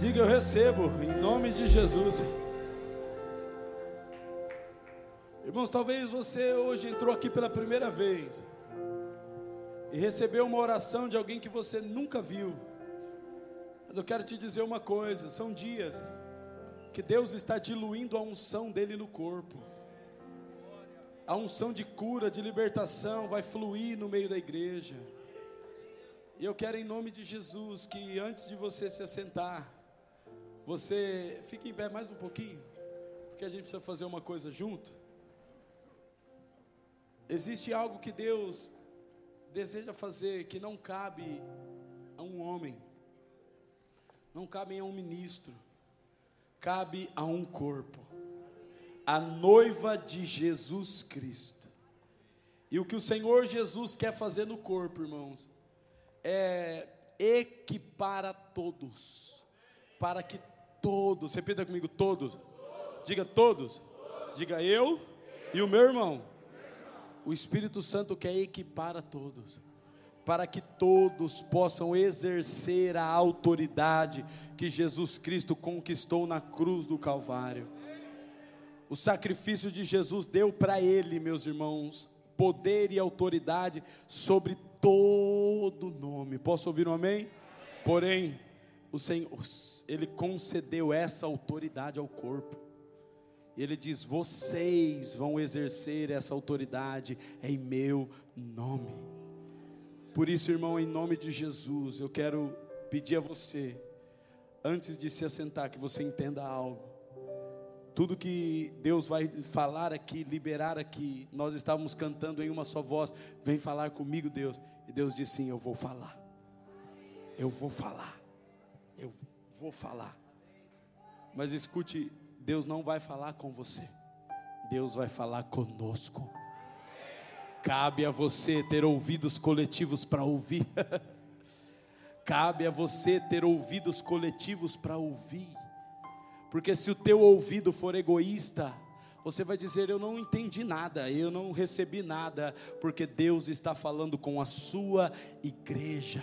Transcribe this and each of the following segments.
Diga eu recebo, em nome de Jesus. Irmãos, talvez você hoje entrou aqui pela primeira vez e recebeu uma oração de alguém que você nunca viu. Mas eu quero te dizer uma coisa: são dias que Deus está diluindo a unção dele no corpo. A unção de cura, de libertação vai fluir no meio da igreja. E eu quero, em nome de Jesus, que antes de você se assentar, você fique em pé mais um pouquinho, porque a gente precisa fazer uma coisa junto. Existe algo que Deus deseja fazer que não cabe a um homem, não cabe a um ministro, cabe a um corpo, a noiva de Jesus Cristo. E o que o Senhor Jesus quer fazer no corpo, irmãos, é equipar a todos, para que todos, repita comigo, todos, diga todos, diga eu e o meu irmão. O Espírito Santo quer equipar a todos, para que todos possam exercer a autoridade que Jesus Cristo conquistou na cruz do Calvário. O sacrifício de Jesus deu para ele, meus irmãos, poder e autoridade sobre todo nome. Posso ouvir um amém? Porém, o Senhor, ele concedeu essa autoridade ao corpo. Ele diz: vocês vão exercer essa autoridade em meu nome. Por isso, irmão, em nome de Jesus, eu quero pedir a você, antes de se assentar, que você entenda algo. Tudo que Deus vai falar aqui, liberar aqui, nós estávamos cantando em uma só voz: Vem falar comigo, Deus. E Deus disse: Sim, eu vou falar. Eu vou falar. Eu vou falar. Mas escute, Deus não vai falar com você. Deus vai falar conosco. Cabe a você ter ouvidos coletivos para ouvir. Cabe a você ter ouvidos coletivos para ouvir. Porque se o teu ouvido for egoísta, você vai dizer: Eu não entendi nada, eu não recebi nada, porque Deus está falando com a sua igreja.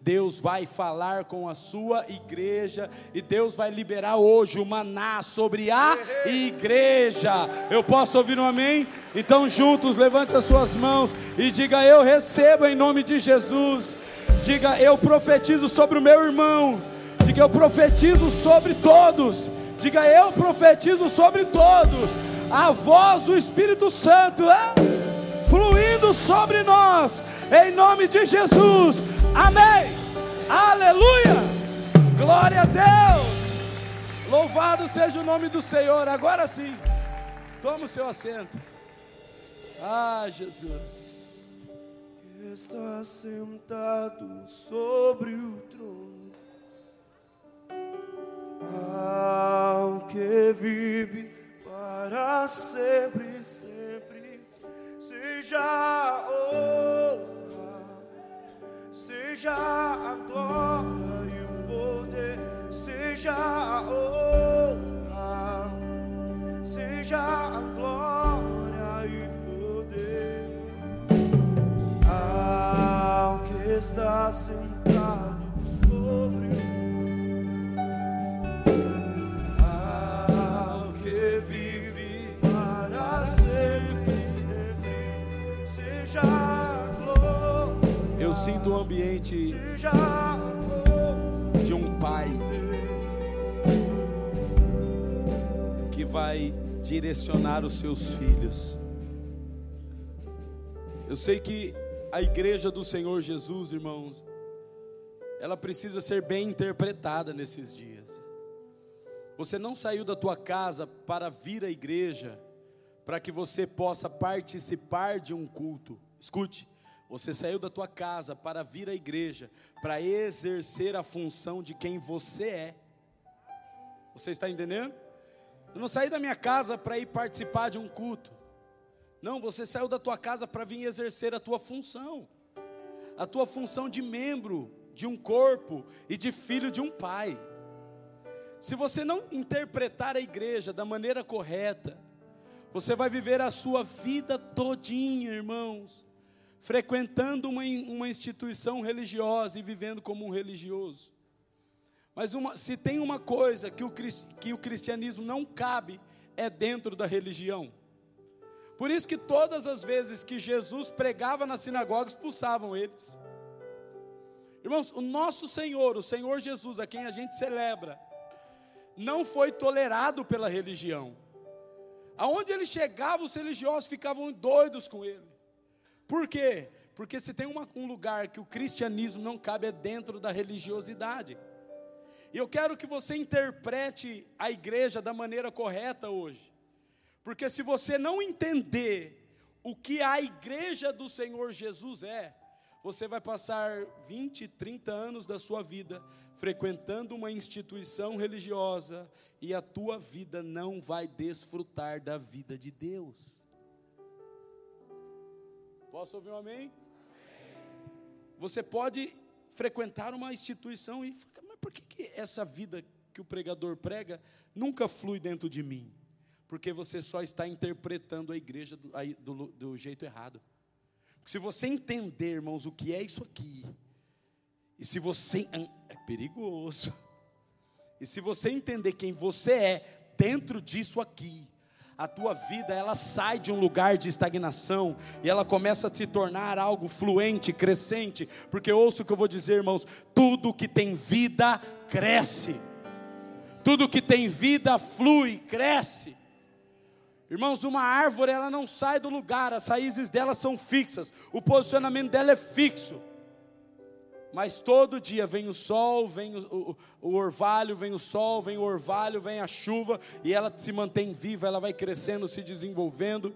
Deus vai falar com a sua igreja e Deus vai liberar hoje o maná sobre a igreja. Eu posso ouvir um amém? Então, juntos, levante as suas mãos e diga: Eu recebo em nome de Jesus. Diga: Eu profetizo sobre o meu irmão. Diga: Eu profetizo sobre todos. Diga: Eu profetizo sobre todos. A voz do Espírito Santo é fluindo sobre nós, em nome de Jesus. Amém. Aleluia. Glória a Deus. Louvado seja o nome do Senhor. Agora sim. Toma o seu assento. Ah, Jesus. Está sentado sobre o trono. Ao que vive para sempre, sempre, seja a honra, seja a glória e o poder, seja a honra, seja a glória e poder. Ao que está sentado Sinto um ambiente de um pai que vai direcionar os seus filhos. Eu sei que a igreja do Senhor Jesus, irmãos, ela precisa ser bem interpretada nesses dias. Você não saiu da tua casa para vir à igreja para que você possa participar de um culto. Escute, você saiu da tua casa para vir à igreja para exercer a função de quem você é. Você está entendendo? Eu não saí da minha casa para ir participar de um culto. Não, você saiu da tua casa para vir exercer a tua função. A tua função de membro de um corpo e de filho de um pai. Se você não interpretar a igreja da maneira correta, você vai viver a sua vida todinha, irmãos, frequentando uma, uma instituição religiosa e vivendo como um religioso. Mas uma, se tem uma coisa que o, que o cristianismo não cabe, é dentro da religião. Por isso que todas as vezes que Jesus pregava na sinagoga, expulsavam eles. Irmãos, o nosso Senhor, o Senhor Jesus, a quem a gente celebra, não foi tolerado pela religião. Aonde ele chegava, os religiosos ficavam doidos com ele. Por quê? Porque se tem uma, um lugar que o cristianismo não cabe é dentro da religiosidade. E eu quero que você interprete a igreja da maneira correta hoje. Porque se você não entender o que a igreja do Senhor Jesus é, você vai passar 20, 30 anos da sua vida frequentando uma instituição religiosa e a tua vida não vai desfrutar da vida de Deus. Posso ouvir um amém? Você pode frequentar uma instituição e falar, mas por que, que essa vida que o pregador prega nunca flui dentro de mim? Porque você só está interpretando a igreja do, do, do jeito errado. Porque se você entender, irmãos, o que é isso aqui, e se você. É perigoso. E se você entender quem você é dentro disso aqui, a tua vida ela sai de um lugar de estagnação e ela começa a se tornar algo fluente, crescente, porque ouço o que eu vou dizer, irmãos, tudo que tem vida cresce. Tudo que tem vida flui, cresce. Irmãos, uma árvore ela não sai do lugar, as raízes dela são fixas, o posicionamento dela é fixo. Mas todo dia vem o sol, vem o, o, o, orvalho, vem o sol, vem o orvalho, vem a chuva, e ela se mantém viva, ela vai crescendo, se desenvolvendo.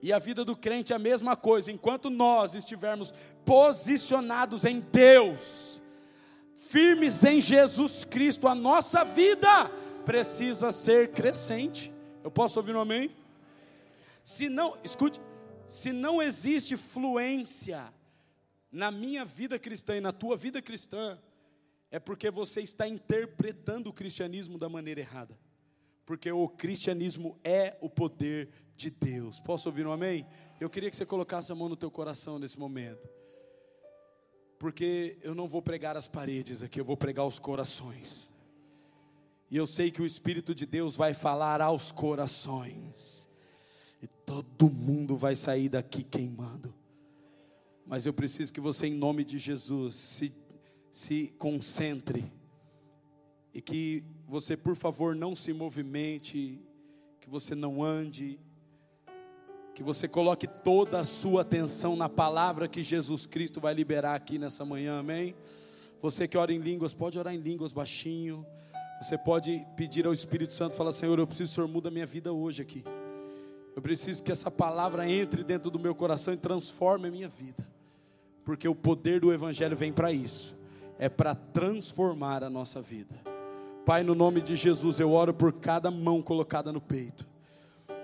E a vida do crente é a mesma coisa, enquanto nós estivermos posicionados em Deus, firmes em Jesus Cristo, a nossa vida precisa ser crescente. Eu posso ouvir um amém? Se não, escute, se não existe fluência, na minha vida cristã e na tua vida cristã, é porque você está interpretando o cristianismo da maneira errada. Porque o cristianismo é o poder de Deus. Posso ouvir um amém? Eu queria que você colocasse a mão no teu coração nesse momento. Porque eu não vou pregar as paredes aqui, eu vou pregar os corações. E eu sei que o Espírito de Deus vai falar aos corações. E todo mundo vai sair daqui queimando. Mas eu preciso que você, em nome de Jesus, se, se concentre. E que você, por favor, não se movimente. Que você não ande. Que você coloque toda a sua atenção na palavra que Jesus Cristo vai liberar aqui nessa manhã, amém? Você que ora em línguas, pode orar em línguas baixinho. Você pode pedir ao Espírito Santo, falar: Senhor, eu preciso que o Senhor muda a minha vida hoje aqui. Eu preciso que essa palavra entre dentro do meu coração e transforme a minha vida porque o poder do Evangelho vem para isso é para transformar a nossa vida. Pai, no nome de Jesus, eu oro por cada mão colocada no peito,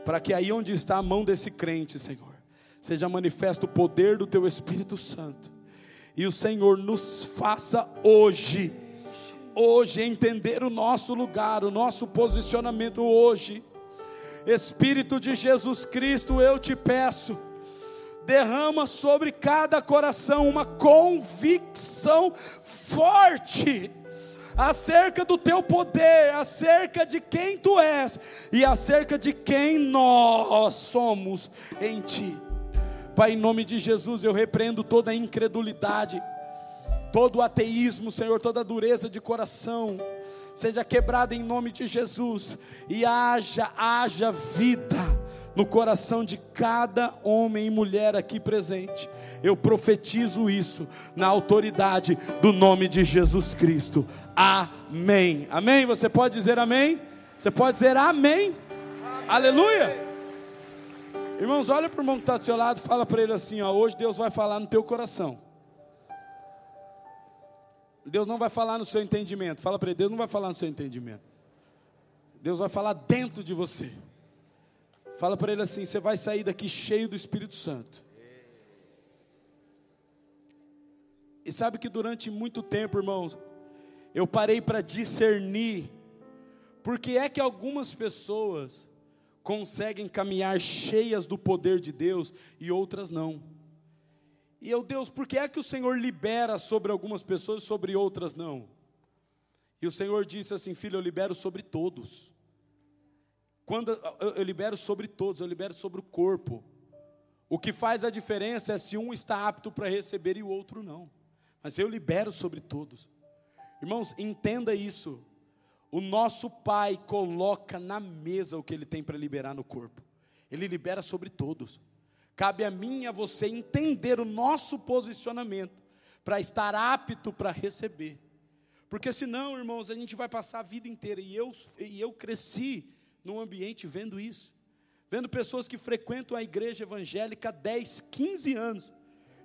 para que aí onde está a mão desse crente, Senhor, seja manifesto o poder do Teu Espírito Santo, e o Senhor nos faça hoje, hoje entender o nosso lugar, o nosso posicionamento hoje. Espírito de Jesus Cristo, eu te peço, derrama sobre cada coração uma convicção forte acerca do teu poder, acerca de quem tu és e acerca de quem nós somos em ti. Pai, em nome de Jesus, eu repreendo toda a incredulidade, todo o ateísmo, Senhor, toda a dureza de coração, seja quebrada em nome de Jesus e haja, haja vida no coração de cada homem e mulher aqui presente. Eu profetizo isso na autoridade do nome de Jesus Cristo. Amém. Amém. Você pode dizer amém? Você pode dizer amém? amém. Aleluia. Irmãos, olha para o irmão que está do seu lado fala para ele assim: ó, hoje Deus vai falar no teu coração. Deus não vai falar no seu entendimento. Fala para ele, Deus não vai falar no seu entendimento. Deus vai falar dentro de você. Fala para ele assim: você vai sair daqui cheio do Espírito Santo. E sabe que durante muito tempo, irmãos, eu parei para discernir porque é que algumas pessoas conseguem caminhar cheias do poder de Deus e outras não. E eu, Deus, por que é que o Senhor libera sobre algumas pessoas e sobre outras não? E o Senhor disse assim: Filho, eu libero sobre todos. Quando eu, libero sobre todos, eu libero sobre o corpo. O que faz a diferença é se um está apto para receber e o outro não. Mas eu libero sobre todos. Irmãos, entenda isso. O nosso Pai coloca na mesa o que Ele tem para liberar no corpo. Ele libera sobre todos. Cabe a mim e a você entender o nosso posicionamento para estar apto para receber. Porque senão, irmãos, a gente vai passar a vida inteira. E eu, e eu cresci num ambiente vendo isso. Vendo pessoas que frequentam a igreja evangélica há 10, 15 anos.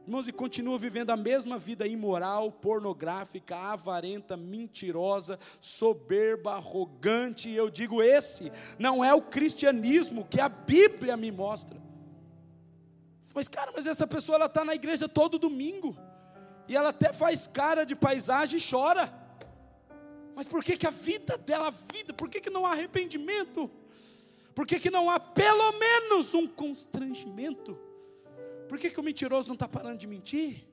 Irmãos, e continuam vivendo a mesma vida imoral, pornográfica, avarenta, mentirosa, soberba, arrogante. E eu digo: esse não é o cristianismo que a Bíblia me mostra. Mas, cara, mas essa pessoa ela está na igreja todo domingo. E ela até faz cara de paisagem e chora. Mas por que, que a vida dela, a vida, por que, que não há arrependimento? Por que, que não há pelo menos um constrangimento? Por que, que o mentiroso não está parando de mentir?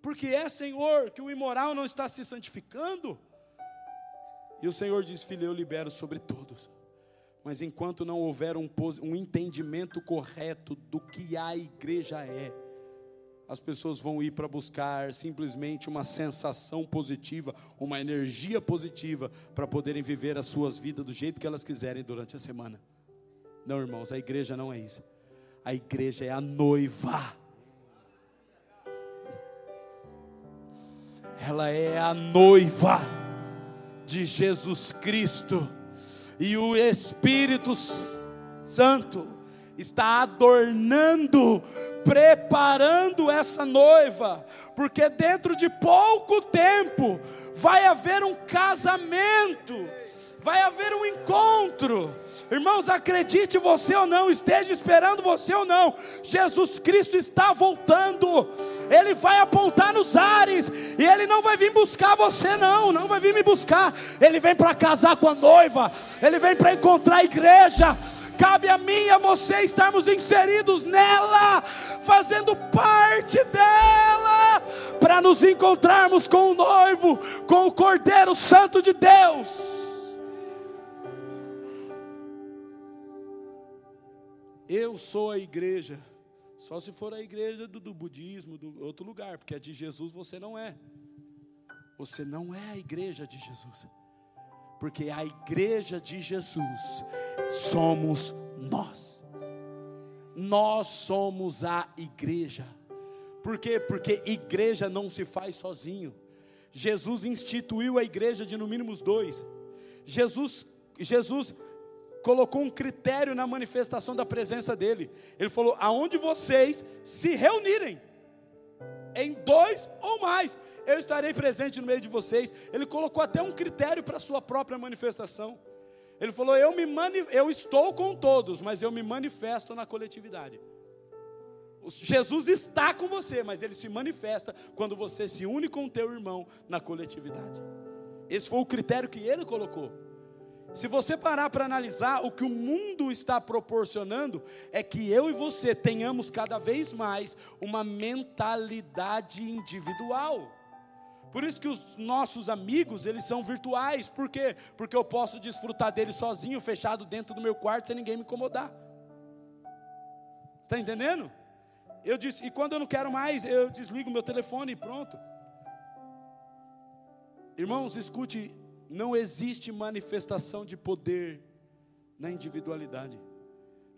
Porque é, Senhor, que o imoral não está se santificando. E o Senhor diz: Filho, eu libero sobre todos. Mas enquanto não houver um, um entendimento correto do que a igreja é, as pessoas vão ir para buscar simplesmente uma sensação positiva, uma energia positiva, para poderem viver as suas vidas do jeito que elas quiserem durante a semana. Não, irmãos, a igreja não é isso. A igreja é a noiva. Ela é a noiva de Jesus Cristo e o Espírito Santo está adornando, preparando essa noiva, porque dentro de pouco tempo vai haver um casamento vai haver um encontro. Irmãos, acredite você ou não, esteja esperando você ou não, Jesus Cristo está voltando. Ele vai apontar nos ares e ele não vai vir buscar você não, não vai vir me buscar. Ele vem para casar com a noiva, ele vem para encontrar a igreja. Cabe a mim e a você estarmos inseridos nela, fazendo parte dela, para nos encontrarmos com o noivo, com o Cordeiro Santo de Deus. Eu sou a igreja. Só se for a igreja do, do, budismo, do outro lugar, porque a de Jesus você não é. Você não é a igreja de Jesus. Porque a igreja de Jesus somos nós. Nós somos a igreja. Por quê? Porque igreja não se faz sozinho. Jesus instituiu a igreja de no mínimo dois. Jesus, Jesus colocou um critério na manifestação da presença dele. Ele falou: aonde vocês se reunirem, em dois ou mais, eu estarei presente no meio de vocês. Ele colocou até um critério para a sua própria manifestação. Ele falou: eu, me mani eu estou com todos, mas eu me manifesto na coletividade. Jesus está com você, mas ele se manifesta quando você se une com o teu irmão na coletividade. Esse foi o critério que ele colocou. Se você parar para analisar, o que o mundo está proporcionando é que eu e você tenhamos cada vez mais uma mentalidade individual. Por isso que os nossos amigos, eles são virtuais. Por quê? Porque eu posso desfrutar deles sozinho, fechado dentro do meu quarto, sem ninguém me incomodar. Está entendendo? Eu disse, e quando eu não quero mais, eu desligo meu telefone e pronto. Irmãos, escute não existe manifestação de poder na individualidade.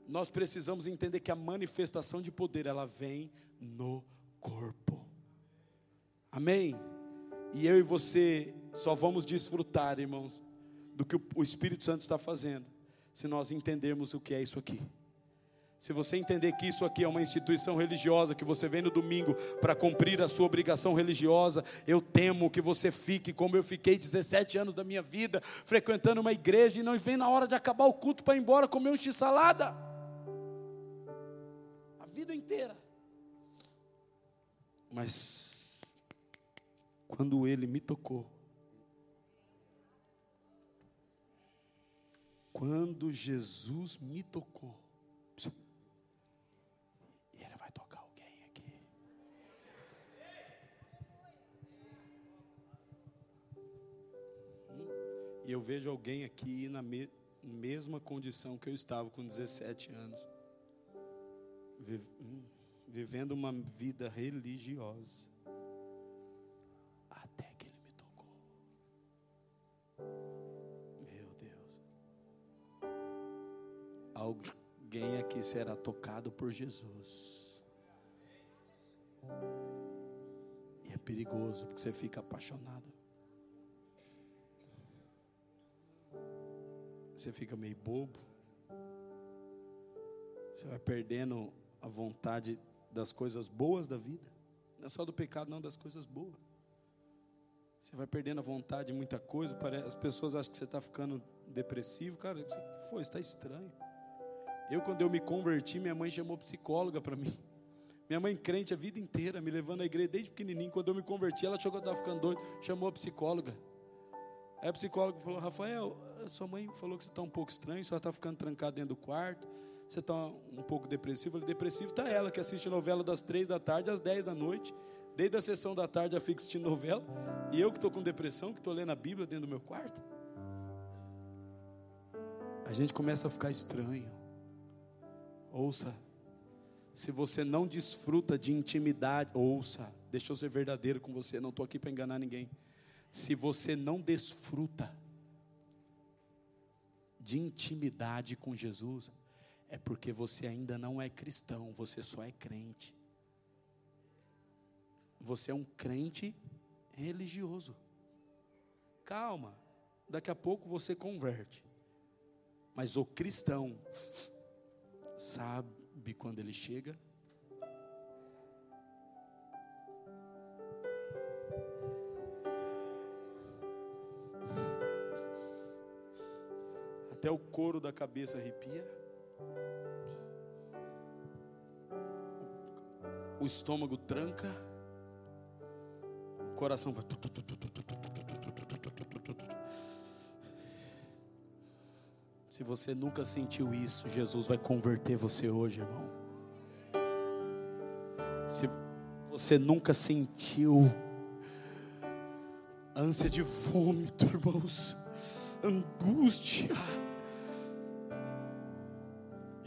Nós precisamos entender que a manifestação de poder ela vem no corpo. Amém? E eu e você só vamos desfrutar, irmãos, do que o Espírito Santo está fazendo, se nós entendermos o que é isso aqui. Se você entender que isso aqui é uma instituição religiosa, que você vem no domingo para cumprir a sua obrigação religiosa, eu temo que você fique como eu fiquei 17 anos da minha vida, frequentando uma igreja e não vem na hora de acabar o culto para ir embora comer um x-salada. A vida inteira. Mas, quando ele me tocou, quando Jesus me tocou, E eu vejo alguém aqui na me mesma condição que eu estava com 17 anos. Hum, vivendo uma vida religiosa. Até que ele me tocou. Meu Deus. Alguém aqui será tocado por Jesus. E é perigoso porque você fica apaixonado. Você fica meio bobo. Você vai perdendo a vontade das coisas boas da vida. Não é só do pecado, não, das coisas boas. Você vai perdendo a vontade de muita coisa. As pessoas acham que você está ficando depressivo. Cara, o que foi? Está estranho. Eu, quando eu me converti, minha mãe chamou psicóloga para mim. Minha mãe crente a vida inteira, me levando à igreja desde pequenininho. Quando eu me converti, ela achou que eu estava ficando doido. Chamou a psicóloga. Aí a psicóloga falou: Rafael, sua mãe falou que você está um pouco estranho, só está ficando trancado dentro do quarto você está um pouco depressivo. Falei, depressivo está ela, que assiste novela das três da tarde às dez da noite. Desde a sessão da tarde já fica assistindo novela. E eu que estou com depressão, que estou lendo a Bíblia dentro do meu quarto. A gente começa a ficar estranho. Ouça. Se você não desfruta de intimidade, ouça. Deixa eu ser verdadeiro com você, não estou aqui para enganar ninguém. Se você não desfruta de intimidade com Jesus, é porque você ainda não é cristão, você só é crente. Você é um crente religioso. Calma, daqui a pouco você converte. Mas o cristão sabe quando ele chega. Até o couro da cabeça arrepia. o estômago tranca, o coração vai. Se você nunca sentiu isso, Jesus vai converter você hoje, irmão. Se você nunca sentiu ânsia de vômito, irmãos, angústia,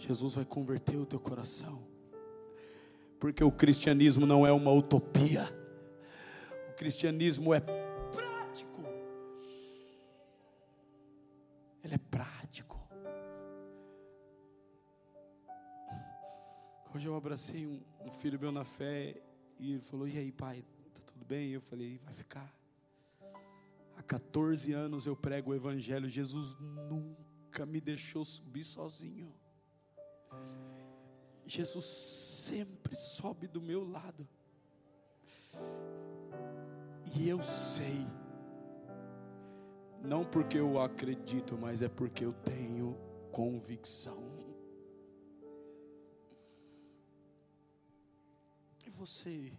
Jesus vai converter o teu coração. Porque o cristianismo não é uma utopia. O cristianismo é prático. Ele é prático. Hoje eu abracei um, um filho meu na fé e ele falou: E aí, pai, tá tudo bem? Eu falei: Vai ficar. Há 14 anos eu prego o Evangelho. Jesus nunca me deixou subir sozinho. Jesus sempre sobe do meu lado. E eu sei, não porque eu acredito, mas é porque eu tenho convicção. E você?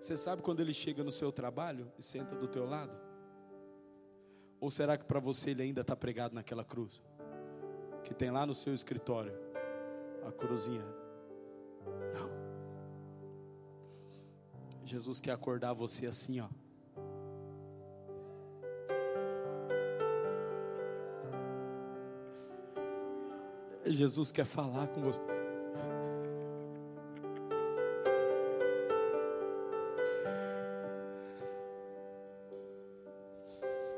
Você sabe quando ele chega no seu trabalho e senta do teu lado? Ou será que para você ele ainda está pregado naquela cruz? Que tem lá no seu escritório? a cruzinha. Não. Jesus quer acordar você assim, ó. Jesus quer falar com você.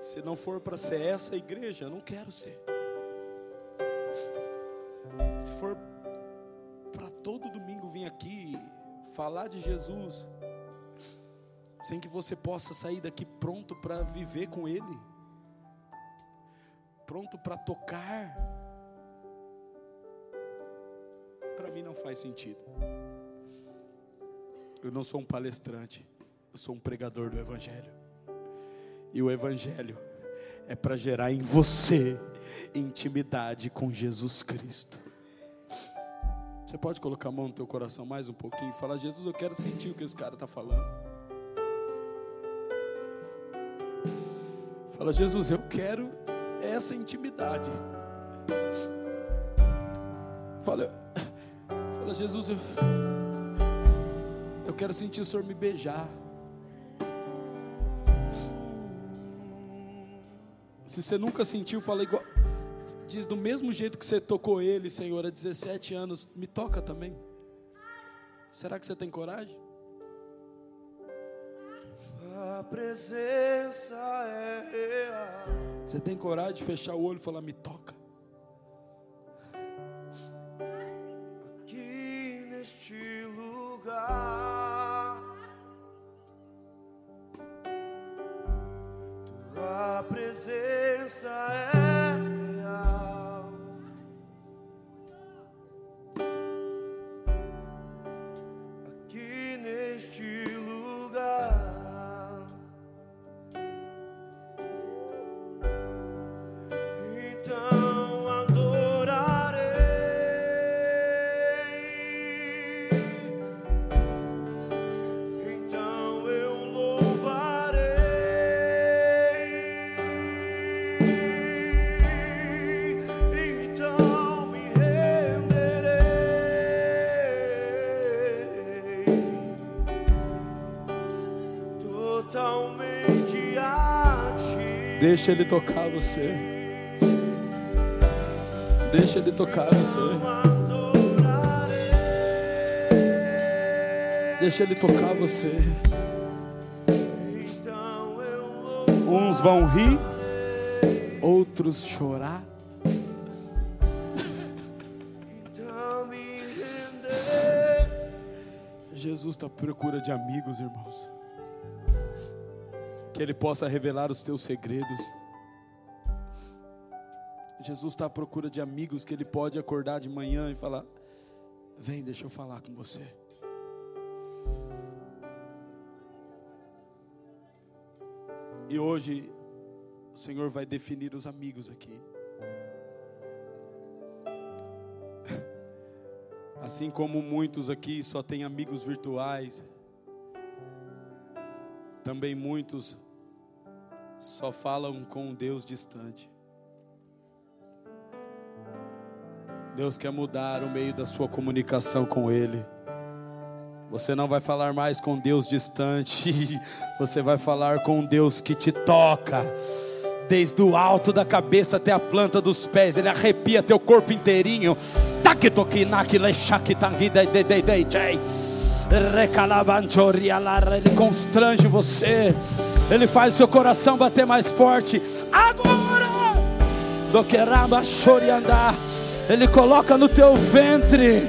Se não for para ser essa igreja, eu não quero ser. Falar de Jesus, sem que você possa sair daqui pronto para viver com Ele, pronto para tocar, para mim não faz sentido. Eu não sou um palestrante, eu sou um pregador do Evangelho, e o Evangelho é para gerar em você intimidade com Jesus Cristo. Você pode colocar a mão no teu coração mais um pouquinho e falar: Jesus, eu quero sentir o que esse cara está falando. Fala, Jesus, eu quero essa intimidade. Fala, fala Jesus, eu, eu quero sentir o Senhor me beijar. Se você nunca sentiu, fala igual. Diz do mesmo jeito que você tocou ele, Senhor, há 17 anos, me toca também. Será que você tem coragem? A presença é real. Você tem coragem de fechar o olho e falar, me toca? Deixa ele tocar você. Deixa ele tocar você. Deixa ele tocar você. Uns vão rir, outros chorar. Jesus está à procura de amigos, irmãos. Que Ele possa revelar os teus segredos. Jesus está à procura de amigos que Ele pode acordar de manhã e falar: Vem, deixa eu falar com você. E hoje o Senhor vai definir os amigos aqui. Assim como muitos aqui só têm amigos virtuais, também muitos só falam com um Deus distante. Deus quer mudar o meio da sua comunicação com Ele. Você não vai falar mais com Deus distante, você vai falar com Deus que te toca, desde o alto da cabeça até a planta dos pés, Ele arrepia teu corpo inteirinho. Ele constrange você, Ele faz seu coração bater mais forte. Agora, do que andar, Ele coloca no teu ventre.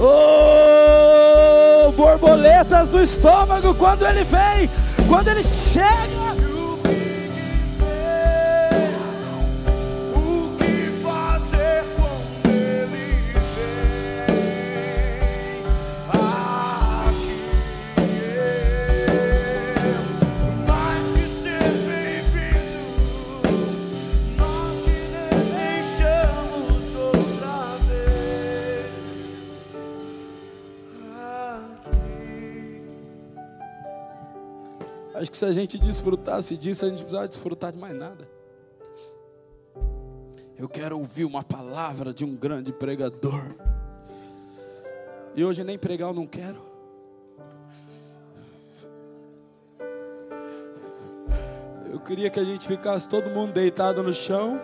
Oh, borboletas no estômago quando ele vem, quando ele chega. Se a gente desfrutasse disso, a gente precisava desfrutar de mais nada. Eu quero ouvir uma palavra de um grande pregador. E hoje nem pregar eu não quero. Eu queria que a gente ficasse todo mundo deitado no chão,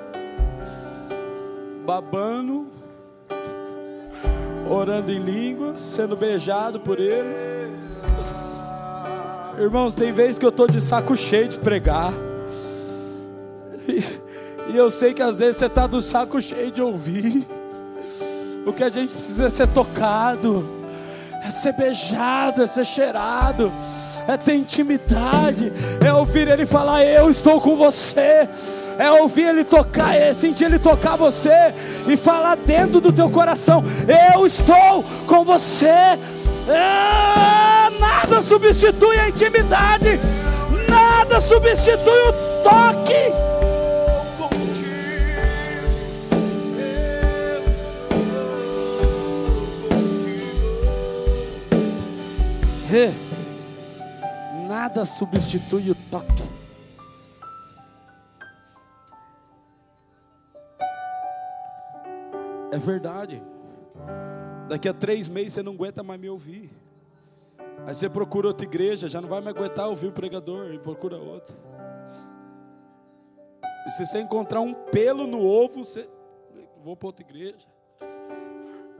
babando, orando em línguas, sendo beijado por ele. Irmãos, tem vezes que eu estou de saco cheio de pregar. E, e eu sei que às vezes você está do saco cheio de ouvir. O que a gente precisa é ser tocado, é ser beijado, é ser cheirado, é ter intimidade, é ouvir Ele falar: Eu estou com você. É ouvir Ele tocar, é sentir Ele tocar você e falar dentro do teu coração: Eu estou com você. Ah, nada substitui a intimidade, nada substitui o toque. nada substitui o toque. É verdade. Daqui a três meses você não aguenta mais me ouvir. Aí você procura outra igreja, já não vai mais aguentar ouvir o pregador e procura outra. E se você encontrar um pelo no ovo, você. Vou para outra igreja.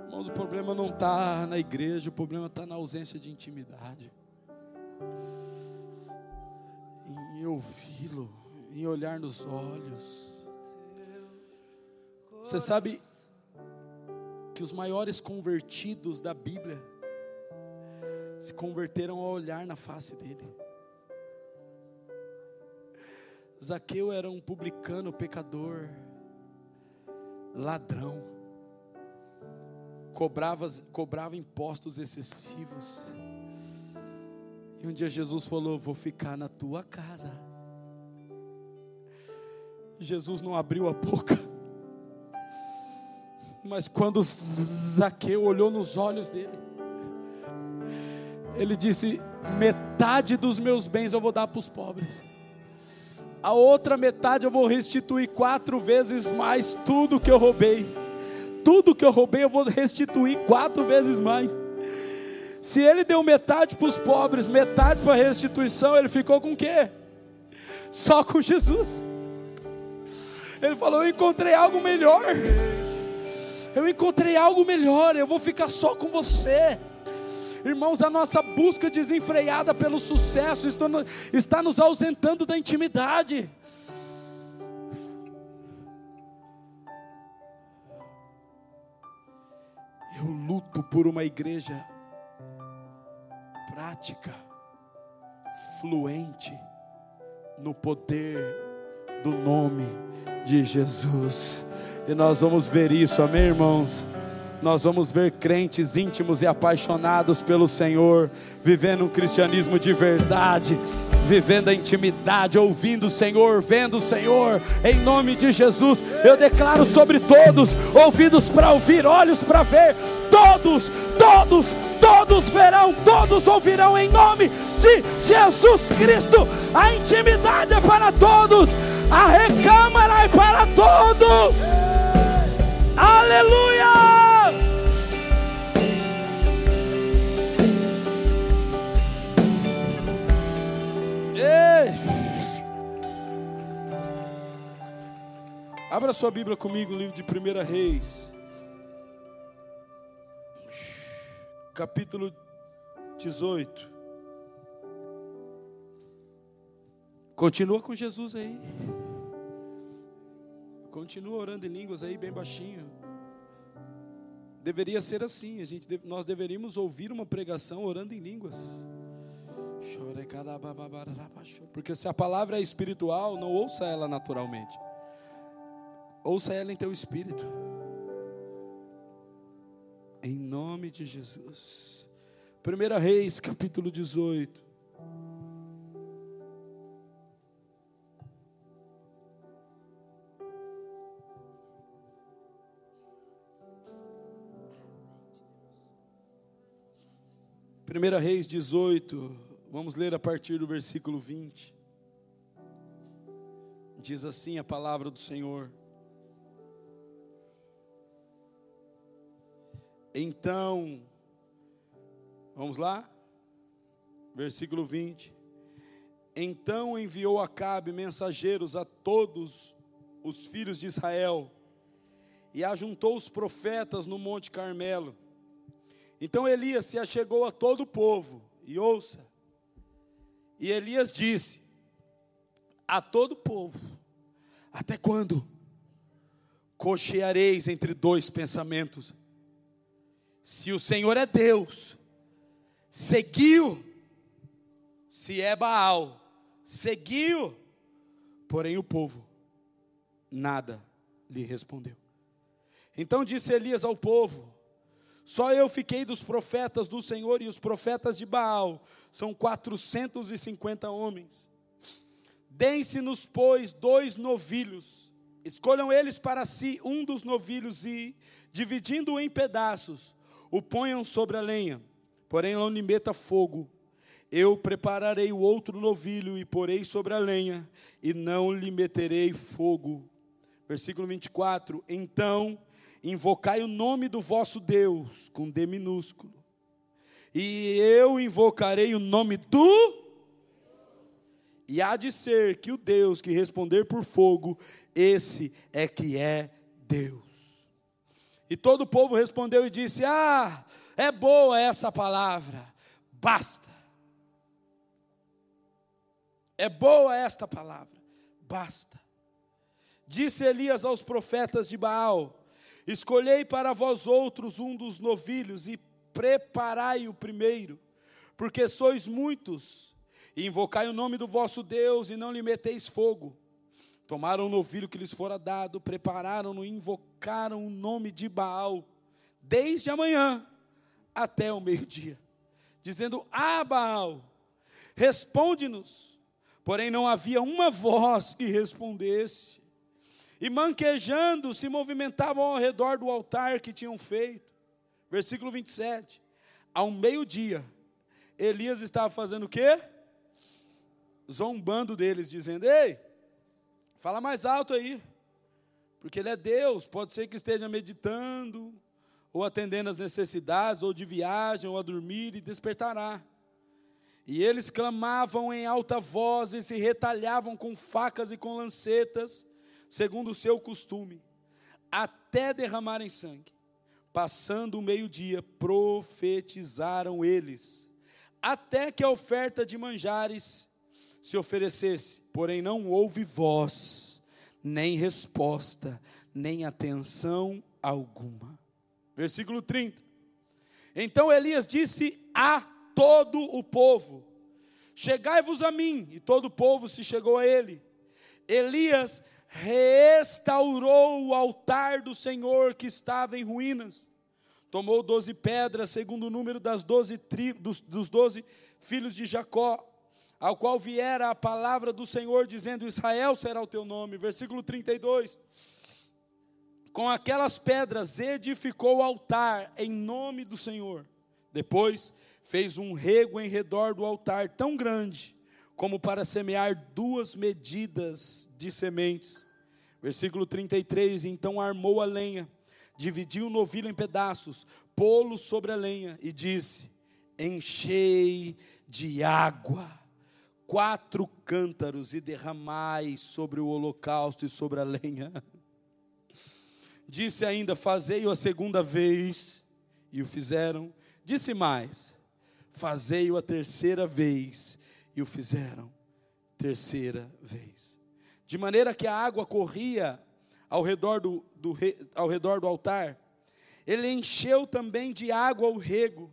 Irmãos, o problema não está na igreja, o problema está na ausência de intimidade. Em ouvi-lo, em olhar nos olhos. Você sabe que os maiores convertidos da Bíblia se converteram ao olhar na face dele. Zaqueu era um publicano, pecador, ladrão, cobrava, cobrava impostos excessivos. E um dia Jesus falou: Vou ficar na tua casa. Jesus não abriu a boca, mas quando Zaqueu olhou nos olhos dele, ele disse: Metade dos meus bens eu vou dar para os pobres a outra metade eu vou restituir quatro vezes mais tudo que eu roubei. Tudo que eu roubei eu vou restituir quatro vezes mais. Se ele deu metade para os pobres, metade para a restituição, ele ficou com o quê? Só com Jesus. Ele falou: Eu encontrei algo melhor. Eu encontrei algo melhor. Eu vou ficar só com você. Irmãos, a nossa busca desenfreada pelo sucesso está nos ausentando da intimidade. Eu luto por uma igreja prática, fluente no poder do nome de Jesus. E nós vamos ver isso, amém, irmãos? Nós vamos ver crentes íntimos e apaixonados pelo Senhor, vivendo um cristianismo de verdade, vivendo a intimidade, ouvindo o Senhor, vendo o Senhor, em nome de Jesus. Eu declaro sobre todos: ouvidos para ouvir, olhos para ver, todos, todos, todos verão, todos ouvirão em nome de Jesus Cristo. A intimidade é para todos, a recâmara é para todos. Aleluia! Abra sua Bíblia comigo livro de 1 Reis, capítulo 18. Continua com Jesus aí. Continua orando em línguas aí, bem baixinho. Deveria ser assim. A gente, nós deveríamos ouvir uma pregação orando em línguas. Porque se a palavra é espiritual, não ouça ela naturalmente. Ouça ela em teu espírito. Em nome de Jesus. 1 Reis, capítulo 18. Primeira Reis 18, vamos ler a partir do versículo 20. Diz assim a palavra do Senhor: Então, vamos lá? Versículo 20. Então enviou Acabe mensageiros a todos os filhos de Israel e ajuntou os profetas no Monte Carmelo. Então Elias se achegou a todo o povo, e ouça. E Elias disse a todo o povo: Até quando cocheareis entre dois pensamentos? Se o Senhor é Deus, seguiu. Se é Baal, seguiu. Porém o povo nada lhe respondeu. Então disse Elias ao povo: Só eu fiquei dos profetas do Senhor e os profetas de Baal, são quatrocentos e cinquenta homens. Deem-se-nos, pois, dois novilhos, escolham eles para si um dos novilhos e, dividindo-o em pedaços, o ponham sobre a lenha, porém não lhe meta fogo. Eu prepararei o outro novilho e porei sobre a lenha, e não lhe meterei fogo. Versículo 24: Então invocai o nome do vosso Deus, com D minúsculo, e eu invocarei o nome do, E há de ser que o Deus que responder por fogo, esse é que é Deus. E todo o povo respondeu e disse: Ah, é boa essa palavra, basta. É boa esta palavra, basta. Disse Elias aos profetas de Baal: Escolhei para vós outros um dos novilhos e preparai o primeiro, porque sois muitos, e invocai o nome do vosso Deus e não lhe meteis fogo. Tomaram o novilho que lhes fora dado, prepararam-no e invocaram o nome de Baal, desde a manhã até o meio-dia, dizendo: Ah, Baal, responde-nos. Porém, não havia uma voz que respondesse. E manquejando, se movimentavam ao redor do altar que tinham feito. Versículo 27. Ao meio-dia, Elias estava fazendo o quê? Zombando deles, dizendo: Ei, Fala mais alto aí. Porque ele é Deus, pode ser que esteja meditando, ou atendendo às necessidades, ou de viagem, ou a dormir, e despertará. E eles clamavam em alta voz e se retalhavam com facas e com lancetas, segundo o seu costume, até derramarem sangue. Passando o meio-dia, profetizaram eles, até que a oferta de manjares se oferecesse, porém não houve voz, nem resposta, nem atenção alguma. Versículo 30. Então Elias disse a todo o povo: Chegai-vos a mim, e todo o povo se chegou a ele. Elias restaurou o altar do Senhor que estava em ruínas. Tomou doze pedras, segundo o número das doze dos, dos doze filhos de Jacó, ao qual viera a palavra do Senhor, dizendo: Israel será o teu nome. Versículo 32. Com aquelas pedras edificou o altar em nome do Senhor. Depois fez um rego em redor do altar tão grande como para semear duas medidas de sementes. Versículo 33: Então armou a lenha, dividiu o novilho em pedaços, pô-lo sobre a lenha e disse: Enchei de água quatro cântaros e derramai sobre o holocausto e sobre a lenha. Disse ainda: Fazei-o a segunda vez, e o fizeram. Disse mais: Fazei-o a terceira vez, e o fizeram. Terceira vez. De maneira que a água corria ao redor do, do, ao redor do altar, ele encheu também de água o rego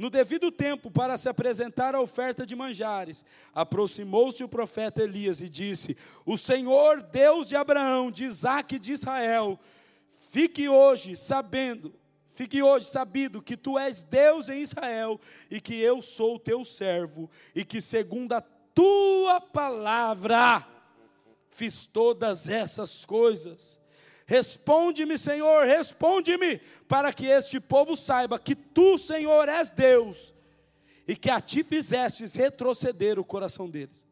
no devido tempo, para se apresentar a oferta de manjares, aproximou-se o profeta Elias e disse: O Senhor, Deus de Abraão, de Isaac e de Israel, fique hoje sabendo, fique hoje sabido que tu és Deus em Israel e que eu sou teu servo e que segundo a tua palavra fiz todas essas coisas. Responde-me, Senhor, responde-me, para que este povo saiba que tu, Senhor, és Deus e que a ti fizestes retroceder o coração deles.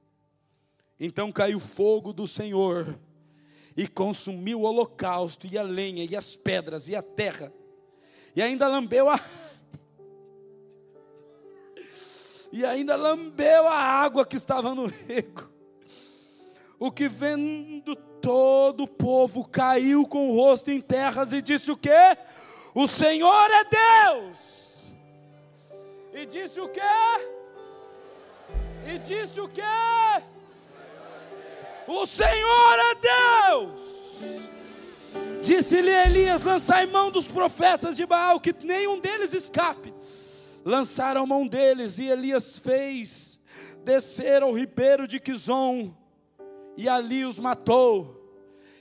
Então caiu fogo do Senhor e consumiu o holocausto e a lenha e as pedras e a terra, e ainda lambeu a e ainda lambeu a água que estava no rego. O que vendo todo o povo caiu com o rosto em terras e disse o quê? O Senhor é Deus. E disse o quê? E disse o quê? O Senhor é Deus. Disse-lhe Elias: Lançai mão dos profetas de Baal, que nenhum deles escape. Lançaram mão deles, e Elias fez descer ao ribeiro de Quizon e ali os matou.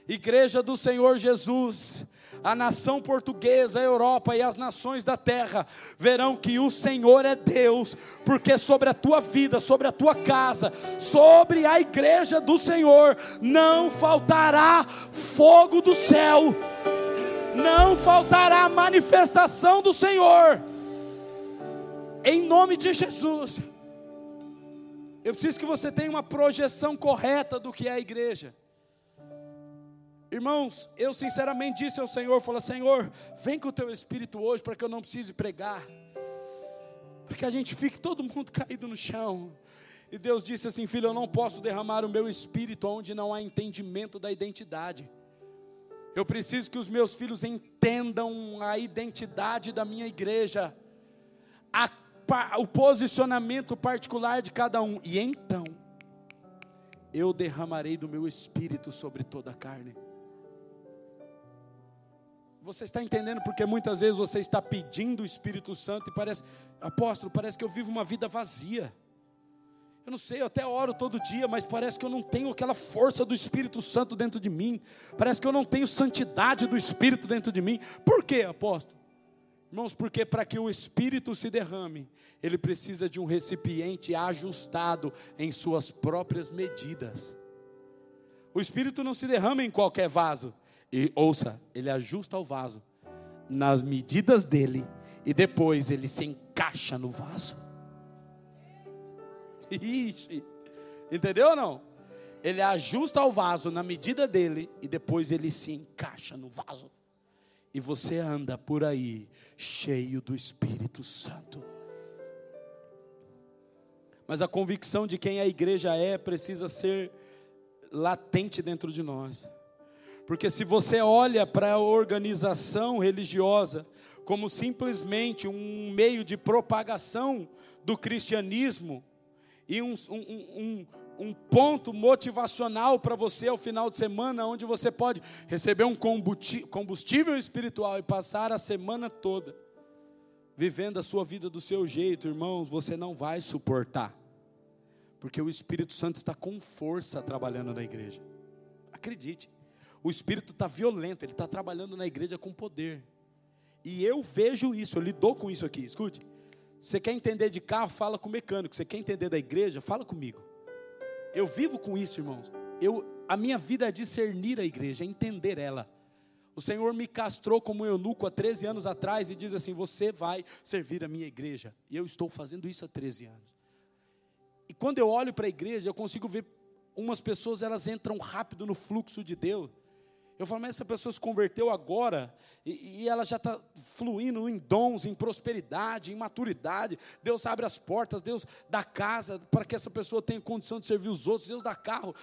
Igreja do Senhor Jesus, a nação portuguesa, a Europa e as nações da terra verão que o Senhor é Deus, porque sobre a tua vida, sobre a tua casa, sobre a igreja do Senhor, não faltará fogo do céu, não faltará manifestação do Senhor, em nome de Jesus. Eu preciso que você tenha uma projeção correta do que é a igreja. Irmãos, eu sinceramente disse ao Senhor, falei, Senhor, vem com o teu Espírito hoje para que eu não precise pregar. Para que a gente fique todo mundo caído no chão. E Deus disse assim: Filho, eu não posso derramar o meu espírito onde não há entendimento da identidade. Eu preciso que os meus filhos entendam a identidade da minha igreja, a, o posicionamento particular de cada um. E então, eu derramarei do meu espírito sobre toda a carne. Você está entendendo porque muitas vezes você está pedindo o Espírito Santo e parece, apóstolo, parece que eu vivo uma vida vazia. Eu não sei, eu até oro todo dia, mas parece que eu não tenho aquela força do Espírito Santo dentro de mim. Parece que eu não tenho santidade do Espírito dentro de mim. Por quê, apóstolo? Irmãos, porque para que o Espírito se derrame, ele precisa de um recipiente ajustado em suas próprias medidas. O Espírito não se derrama em qualquer vaso. E ouça, ele ajusta o vaso nas medidas dele e depois ele se encaixa no vaso. Ixi, entendeu ou não? Ele ajusta o vaso na medida dele e depois ele se encaixa no vaso. E você anda por aí cheio do Espírito Santo. Mas a convicção de quem a igreja é precisa ser latente dentro de nós. Porque se você olha para a organização religiosa como simplesmente um meio de propagação do cristianismo, e um, um, um, um ponto motivacional para você ao final de semana, onde você pode receber um combustível espiritual e passar a semana toda vivendo a sua vida do seu jeito, irmãos, você não vai suportar, porque o Espírito Santo está com força trabalhando na igreja. Acredite, o Espírito está violento, ele está trabalhando na igreja com poder. E eu vejo isso, eu lido com isso aqui. Escute, você quer entender de carro, fala com o mecânico. Você quer entender da igreja, fala comigo. Eu vivo com isso, irmãos. Eu, a minha vida é discernir a igreja, é entender ela. O Senhor me castrou como eunuco há 13 anos atrás e diz assim: Você vai servir a minha igreja. E eu estou fazendo isso há 13 anos. E quando eu olho para a igreja, eu consigo ver umas pessoas, elas entram rápido no fluxo de Deus. Eu falo, mas essa pessoa se converteu agora e, e ela já está fluindo em dons, em prosperidade, em maturidade. Deus abre as portas, Deus dá casa para que essa pessoa tenha condição de servir os outros. Deus dá carro,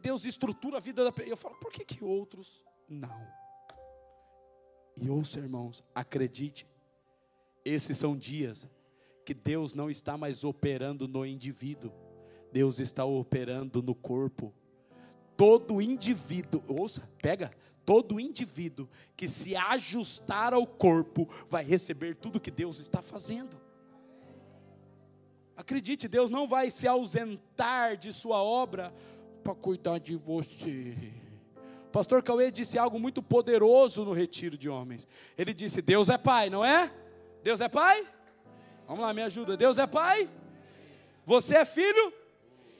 Deus estrutura a vida da pessoa. Eu falo, por que, que outros não? E ouça, irmãos, acredite, esses são dias que Deus não está mais operando no indivíduo, Deus está operando no corpo todo indivíduo, ouça, pega, todo indivíduo que se ajustar ao corpo vai receber tudo que Deus está fazendo. Acredite, Deus não vai se ausentar de sua obra para cuidar de você. Pastor Cauê disse algo muito poderoso no retiro de homens. Ele disse: Deus é pai, não é? Deus é pai? Vamos lá, me ajuda. Deus é pai? Você é filho?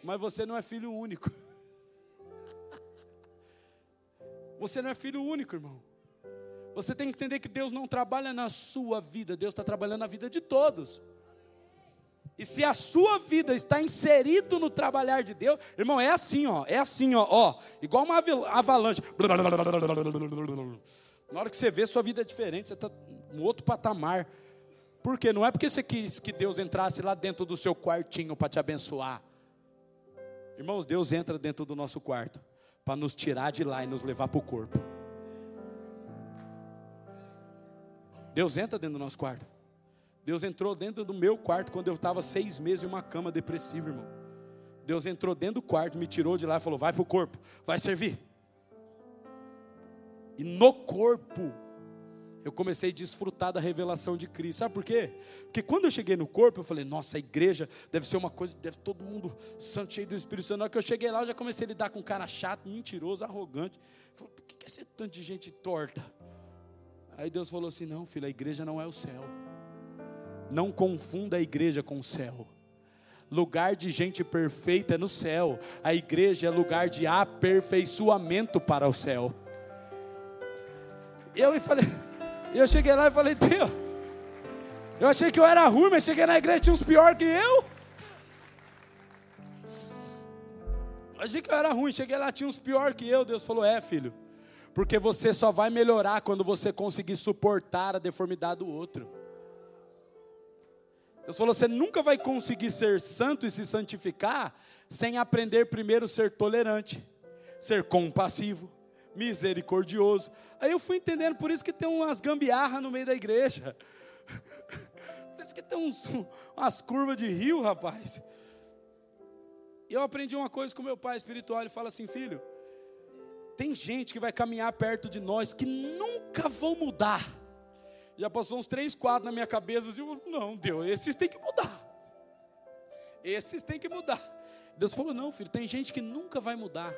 Mas você não é filho único. Você não é filho único, irmão. Você tem que entender que Deus não trabalha na sua vida, Deus está trabalhando na vida de todos. E se a sua vida está inserido no trabalhar de Deus, irmão, é assim, ó, é assim, ó, ó, igual uma avalanche. Na hora que você vê, sua vida é diferente, você está em outro patamar. Por quê? Não é porque você quis que Deus entrasse lá dentro do seu quartinho para te abençoar. Irmãos, Deus entra dentro do nosso quarto para nos tirar de lá e nos levar para o corpo. Deus entra dentro do nosso quarto. Deus entrou dentro do meu quarto quando eu estava seis meses em uma cama depressiva, irmão. Deus entrou dentro do quarto, me tirou de lá e falou: vai para o corpo, vai servir. E no corpo, eu comecei a desfrutar da revelação de Cristo. Sabe por quê? Porque quando eu cheguei no corpo, eu falei, nossa, a igreja deve ser uma coisa, deve todo mundo santo, cheio do Espírito Santo. Na hora que eu cheguei lá, eu já comecei a lidar com um cara chato, mentiroso, arrogante. Eu falei, por que é ser tanto de gente torta? Aí Deus falou assim: não, filho, a igreja não é o céu. Não confunda a igreja com o céu. Lugar de gente perfeita é no céu. A igreja é lugar de aperfeiçoamento para o céu. Eu falei, e eu cheguei lá e falei, Deus, eu achei que eu era ruim, mas cheguei na igreja e tinha uns pior que eu. Eu achei que eu era ruim, cheguei lá tinha uns pior que eu. Deus falou: É, filho, porque você só vai melhorar quando você conseguir suportar a deformidade do outro. Deus falou: você nunca vai conseguir ser santo e se santificar sem aprender primeiro a ser tolerante, ser compassivo, misericordioso. Aí eu fui entendendo, por isso que tem umas gambiarra no meio da igreja. Por isso que tem uns, umas curvas de rio, rapaz. E eu aprendi uma coisa com meu pai espiritual, ele fala assim, filho, tem gente que vai caminhar perto de nós que nunca vão mudar. Já passou uns três, quatro na minha cabeça, e eu, não, Deus, esses têm que mudar. Esses têm que mudar. Deus falou, não, filho, tem gente que nunca vai mudar.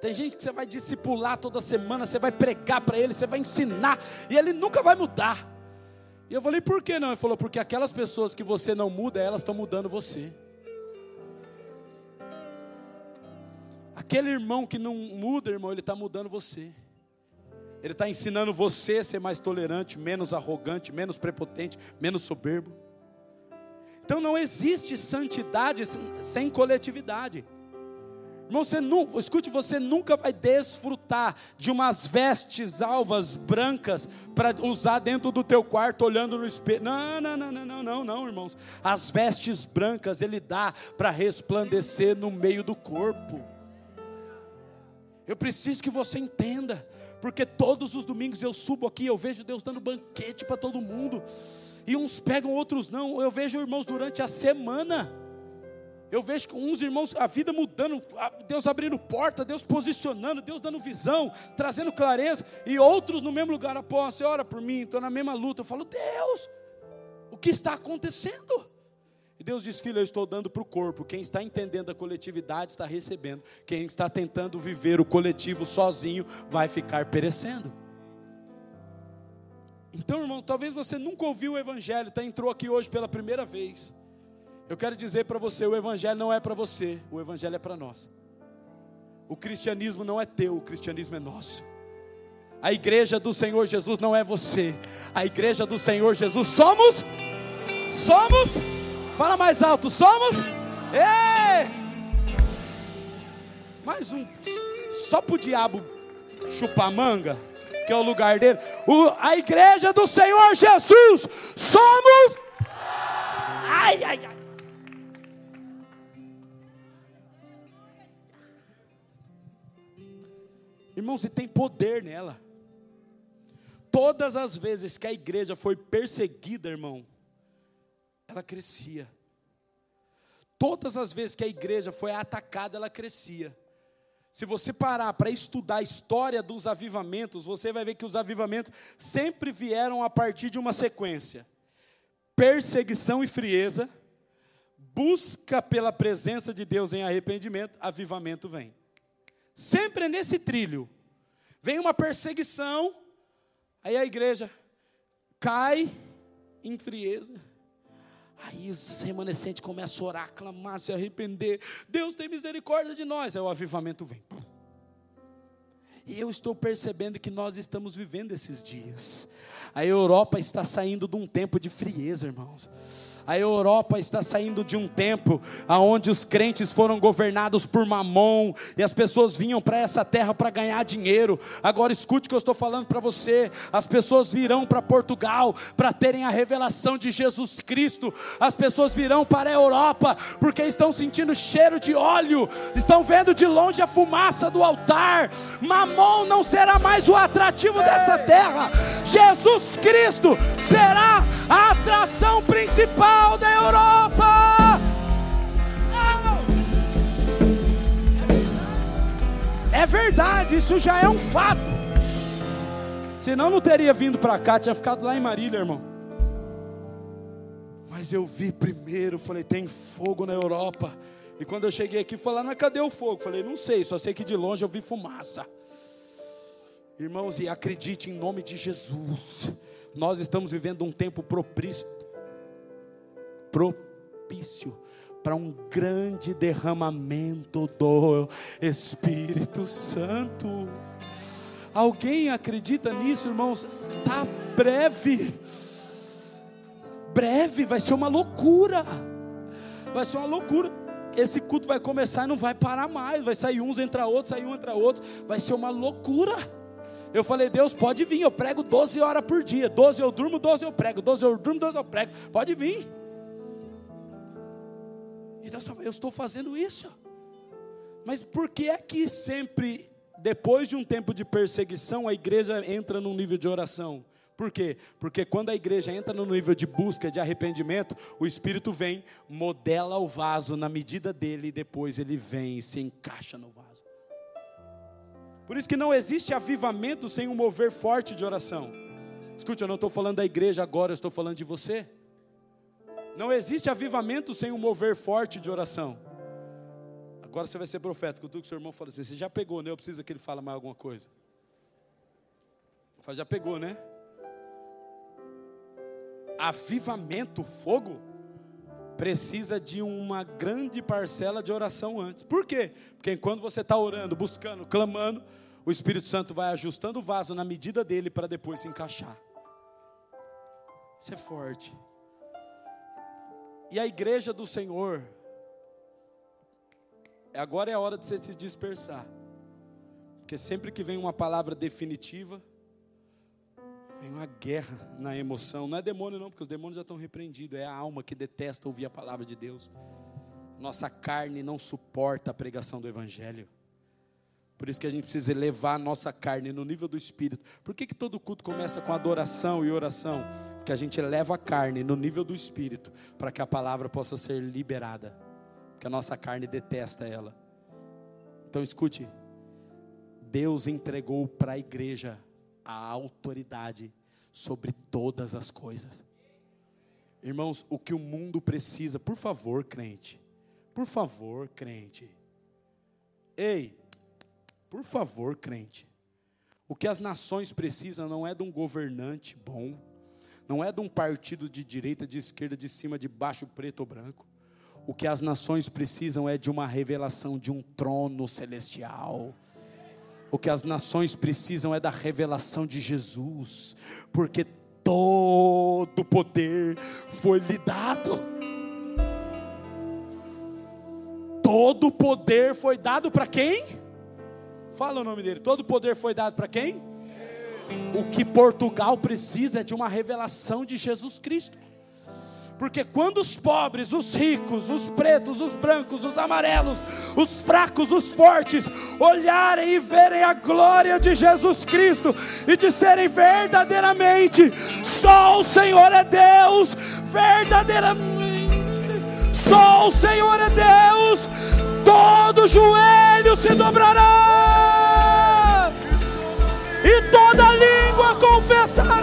Tem gente que você vai discipular toda semana, você vai pregar para ele, você vai ensinar, e ele nunca vai mudar. E eu falei, por que não? Ele falou, porque aquelas pessoas que você não muda, elas estão mudando você. Aquele irmão que não muda, irmão, ele está mudando você. Ele está ensinando você a ser mais tolerante, menos arrogante, menos prepotente, menos soberbo. Então não existe santidade sem coletividade. Irmão, você escute, você nunca vai desfrutar de umas vestes alvas brancas para usar dentro do teu quarto olhando no espelho. Não, não, não, não, não, não, não, irmãos. As vestes brancas ele dá para resplandecer no meio do corpo. Eu preciso que você entenda, porque todos os domingos eu subo aqui, eu vejo Deus dando banquete para todo mundo. E uns pegam, outros não. Eu vejo irmãos durante a semana eu vejo uns irmãos, a vida mudando, Deus abrindo porta, Deus posicionando, Deus dando visão, trazendo clareza, e outros no mesmo lugar, após, você ora por mim, estou na mesma luta. Eu falo, Deus, o que está acontecendo? E Deus diz, filho, eu estou dando para o corpo. Quem está entendendo a coletividade está recebendo. Quem está tentando viver o coletivo sozinho vai ficar perecendo. Então, irmão, talvez você nunca ouviu o Evangelho, tá, entrou aqui hoje pela primeira vez. Eu quero dizer para você: o Evangelho não é para você, o Evangelho é para nós. O cristianismo não é teu, o cristianismo é nosso. A igreja do Senhor Jesus não é você, a igreja do Senhor Jesus somos, somos, fala mais alto, somos, Ei! mais um, só para o diabo chupar manga, que é o lugar dele, o, a igreja do Senhor Jesus somos, ai, ai, ai. Irmãos, e tem poder nela. Todas as vezes que a igreja foi perseguida, irmão, ela crescia. Todas as vezes que a igreja foi atacada, ela crescia. Se você parar para estudar a história dos avivamentos, você vai ver que os avivamentos sempre vieram a partir de uma sequência: perseguição e frieza, busca pela presença de Deus em arrependimento, avivamento vem. Sempre é nesse trilho. Vem uma perseguição, aí a igreja cai em frieza. Aí os remanescentes começam a orar, clamar, se arrepender. Deus tem misericórdia de nós. Aí o avivamento vem. E eu estou percebendo que nós estamos vivendo esses dias. A Europa está saindo de um tempo de frieza, irmãos. A Europa está saindo de um tempo onde os crentes foram governados por mamon e as pessoas vinham para essa terra para ganhar dinheiro. Agora escute o que eu estou falando para você: as pessoas virão para Portugal para terem a revelação de Jesus Cristo, as pessoas virão para a Europa porque estão sentindo cheiro de óleo, estão vendo de longe a fumaça do altar. Mamon não será mais o atrativo dessa terra, Jesus Cristo será a atração principal da Europa. É verdade, isso já é um fato. Senão não teria vindo para cá, tinha ficado lá em Marília, irmão. Mas eu vi primeiro, falei, tem fogo na Europa. E quando eu cheguei aqui, falei, mas cadê o fogo? Falei, não sei, só sei que de longe eu vi fumaça. Irmãos, e acredite em nome de Jesus, nós estamos vivendo um tempo propício, propício para um grande derramamento do Espírito Santo. Alguém acredita nisso, irmãos? Tá breve. Breve, vai ser uma loucura. Vai ser uma loucura. Esse culto vai começar e não vai parar mais. Vai sair uns, entra outros, sair um, entra outros. Vai ser uma loucura. Eu falei, Deus, pode vir. Eu prego 12 horas por dia. 12 eu durmo, 12 eu prego. 12 eu durmo, 12 eu prego. Pode vir. E Deus fala, eu estou fazendo isso. Mas por que é que sempre, depois de um tempo de perseguição, a igreja entra num nível de oração? Por quê? Porque quando a igreja entra no nível de busca, de arrependimento, o Espírito vem, modela o vaso na medida dele e depois ele vem e se encaixa no vaso. Por isso que não existe avivamento sem um mover forte de oração. Escute, eu não estou falando da igreja agora, eu estou falando de você. Não existe avivamento sem um mover forte de oração. Agora você vai ser profeta. que o seu irmão fala assim: Você já pegou, né? Eu preciso que ele fale mais alguma coisa. Já pegou, né? Avivamento, fogo, precisa de uma grande parcela de oração antes. Por quê? Porque enquanto você está orando, buscando, clamando, o Espírito Santo vai ajustando o vaso na medida dele para depois se encaixar. Isso é forte. E a igreja do Senhor, agora é a hora de você se dispersar. Porque sempre que vem uma palavra definitiva, vem uma guerra na emoção. Não é demônio, não, porque os demônios já estão repreendidos. É a alma que detesta ouvir a palavra de Deus. Nossa carne não suporta a pregação do Evangelho. Por isso que a gente precisa elevar a nossa carne no nível do Espírito. Por que, que todo culto começa com adoração e oração? Porque a gente eleva a carne no nível do Espírito, para que a palavra possa ser liberada que a nossa carne detesta ela. Então escute, Deus entregou para a igreja a autoridade sobre todas as coisas. Irmãos, o que o mundo precisa, por favor, crente, por favor, crente. Ei, por favor, crente. O que as nações precisam não é de um governante bom, não é de um partido de direita, de esquerda, de cima, de baixo, preto ou branco. O que as nações precisam é de uma revelação de um trono celestial. O que as nações precisam é da revelação de Jesus, porque todo poder foi lhe dado. Todo poder foi dado para quem? Fala o nome dele. Todo poder foi dado para quem? O que Portugal precisa é de uma revelação de Jesus Cristo. Porque quando os pobres, os ricos, os pretos, os brancos, os amarelos, os fracos, os fortes olharem e verem a glória de Jesus Cristo e disserem verdadeiramente: só o Senhor é Deus, verdadeiramente, só o Senhor é Deus, todo joelho se dobrará e toda língua confessará.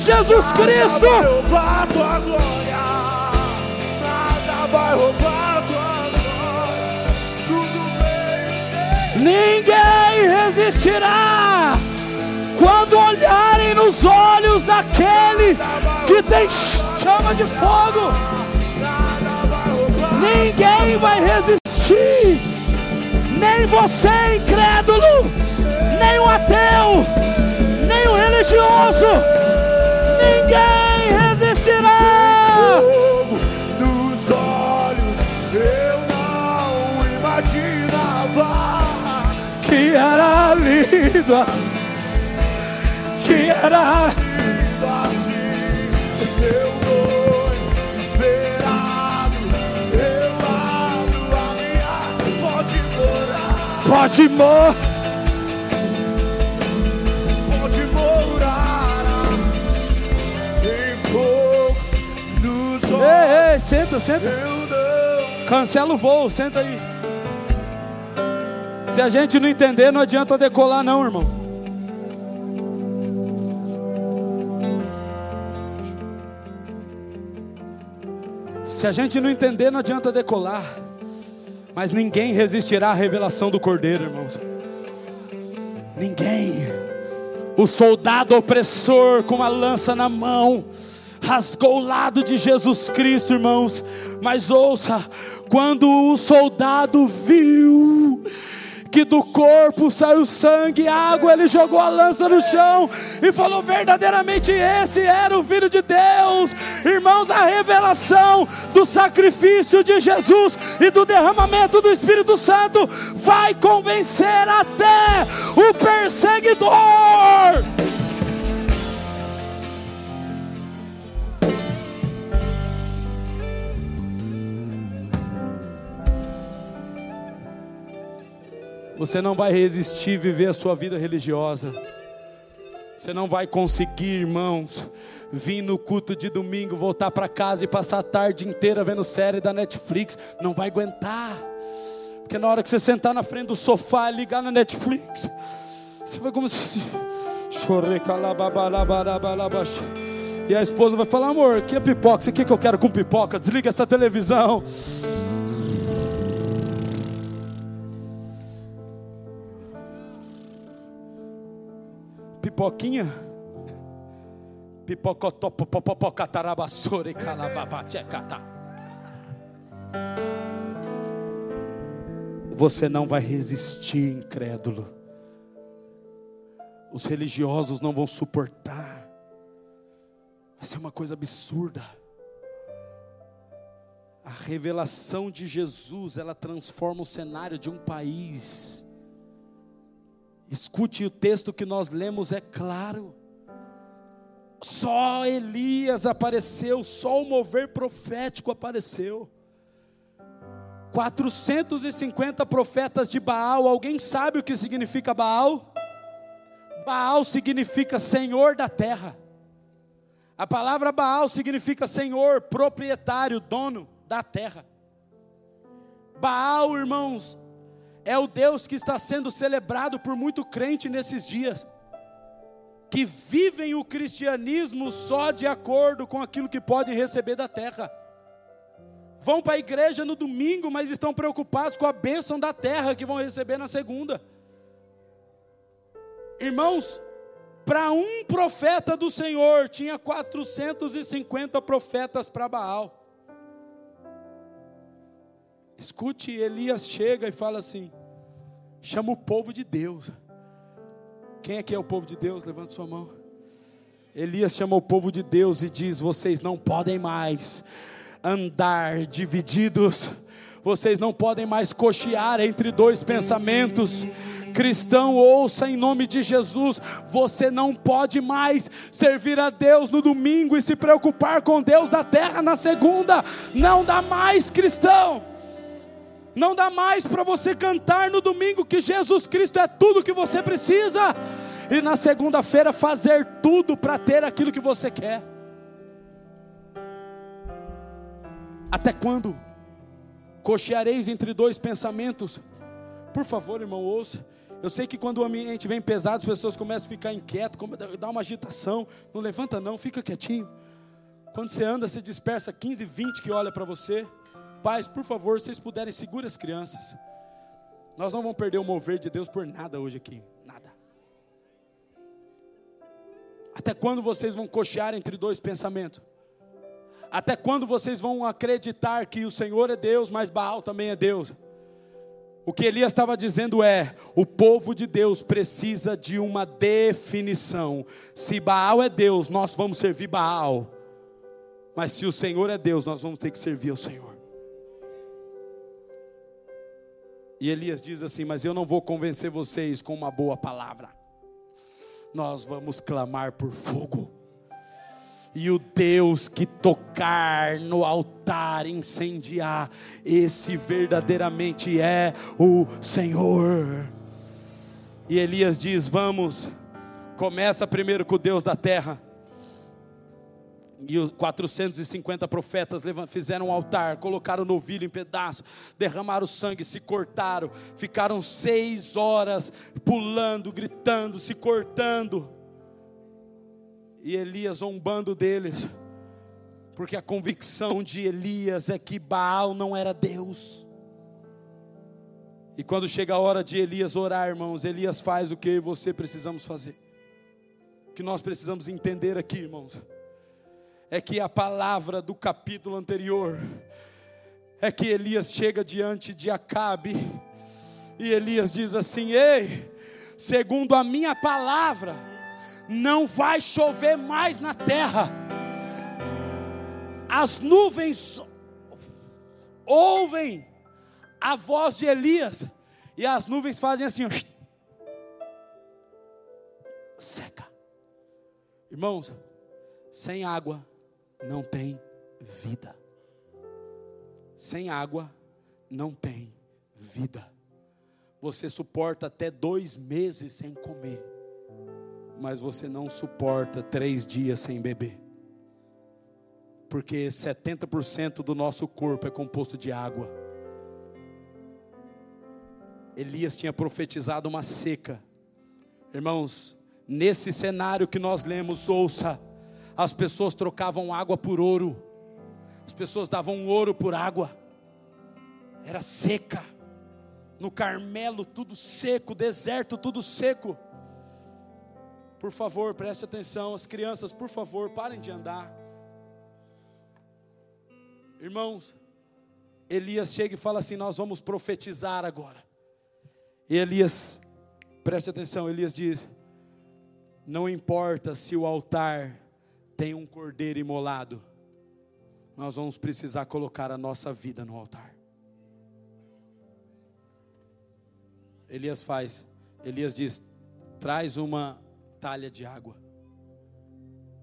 Jesus Cristo. Nada vai roubar tua glória, nada vai roubar tua glória. Tudo bem. Ninguém resistirá quando olharem nos olhos daquele que tem chama de fogo. Ninguém vai resistir, nem você, incrédulo nem o ateu, nem o religioso, ninguém resistirá. Nos olhos eu não imaginava que era lindo, que era lindo assim. Eu vou esperado, eu abro a minha, pode morar, pode morar. Senta, senta. Cancela o voo, senta aí. Se a gente não entender, não adianta decolar, não, irmão. Se a gente não entender, não adianta decolar. Mas ninguém resistirá à revelação do Cordeiro, irmãos. Ninguém. O soldado opressor com a lança na mão rasgou o lado de Jesus Cristo, irmãos. Mas ouça, quando o soldado viu que do corpo saiu sangue e água, ele jogou a lança no chão e falou: verdadeiramente esse era o Filho de Deus. Irmãos, a revelação do sacrifício de Jesus e do derramamento do Espírito Santo vai convencer até o perseguidor. Você não vai resistir viver a sua vida religiosa. Você não vai conseguir, irmãos, vir no culto de domingo, voltar para casa e passar a tarde inteira vendo série da Netflix. Não vai aguentar. Porque na hora que você sentar na frente do sofá e ligar na Netflix, você vai começar assim. E a esposa vai falar: amor, que é pipoca? Você quer que eu quero com pipoca? Desliga essa televisão. Pipoquinha. Pipocotó, popopocatarabassore, calababachecata. Você não vai resistir, incrédulo. Os religiosos não vão suportar. Vai ser uma coisa absurda. A revelação de Jesus, ela transforma o cenário de um país. Escute o texto que nós lemos, é claro. Só Elias apareceu, só o mover profético apareceu. 450 profetas de Baal, alguém sabe o que significa Baal? Baal significa Senhor da terra. A palavra Baal significa Senhor, proprietário, dono da terra. Baal, irmãos, é o Deus que está sendo celebrado por muito crente nesses dias, que vivem o cristianismo só de acordo com aquilo que podem receber da terra. Vão para a igreja no domingo, mas estão preocupados com a bênção da terra que vão receber na segunda. Irmãos, para um profeta do Senhor, tinha 450 profetas para Baal. Escute, Elias chega e fala assim: chama o povo de Deus. Quem é que é o povo de Deus? Levante sua mão. Elias chama o povo de Deus e diz: Vocês não podem mais andar divididos, vocês não podem mais cochear entre dois pensamentos. Cristão, ouça em nome de Jesus: você não pode mais servir a Deus no domingo e se preocupar com Deus da terra na segunda, não dá mais, cristão. Não dá mais para você cantar no domingo que Jesus Cristo é tudo que você precisa, e na segunda-feira fazer tudo para ter aquilo que você quer. Até quando cocheareis entre dois pensamentos? Por favor, irmão, ouça. Eu sei que quando o ambiente vem pesado, as pessoas começam a ficar inquietas, dá uma agitação. Não levanta, não, fica quietinho. Quando você anda, você dispersa 15, 20 que olha para você. Pais, por favor, se vocês puderem, segure as crianças. Nós não vamos perder o mover de Deus por nada hoje aqui. Nada. Até quando vocês vão cochear entre dois pensamentos? Até quando vocês vão acreditar que o Senhor é Deus, mas Baal também é Deus? O que Elias estava dizendo é: o povo de Deus precisa de uma definição. Se Baal é Deus, nós vamos servir Baal. Mas se o Senhor é Deus, nós vamos ter que servir ao Senhor. E Elias diz assim: Mas eu não vou convencer vocês com uma boa palavra. Nós vamos clamar por fogo. E o Deus que tocar no altar, incendiar, esse verdadeiramente é o Senhor. E Elias diz: Vamos, começa primeiro com o Deus da terra e os 450 profetas fizeram um altar, colocaram o novilho em pedaços, derramaram sangue, se cortaram, ficaram seis horas pulando, gritando, se cortando. E Elias zombando deles, porque a convicção de Elias é que Baal não era Deus. E quando chega a hora de Elias orar, irmãos, Elias faz o que eu e você precisamos fazer. que nós precisamos entender aqui, irmãos, é que a palavra do capítulo anterior é que Elias chega diante de Acabe e Elias diz assim: Ei, segundo a minha palavra, não vai chover mais na terra. As nuvens ouvem a voz de Elias e as nuvens fazem assim, seca. Irmãos, sem água não tem vida. Sem água não tem vida. Você suporta até dois meses sem comer, mas você não suporta três dias sem beber. Porque 70% do nosso corpo é composto de água. Elias tinha profetizado uma seca. Irmãos, nesse cenário que nós lemos, ouça, as pessoas trocavam água por ouro, as pessoas davam ouro por água, era seca, no Carmelo tudo seco, deserto tudo seco. Por favor, preste atenção, as crianças, por favor, parem de andar. Irmãos, Elias chega e fala assim: Nós vamos profetizar agora. E Elias, preste atenção, Elias diz: Não importa se o altar tem um cordeiro imolado, nós vamos precisar colocar a nossa vida no altar. Elias faz, Elias diz: traz uma talha de água,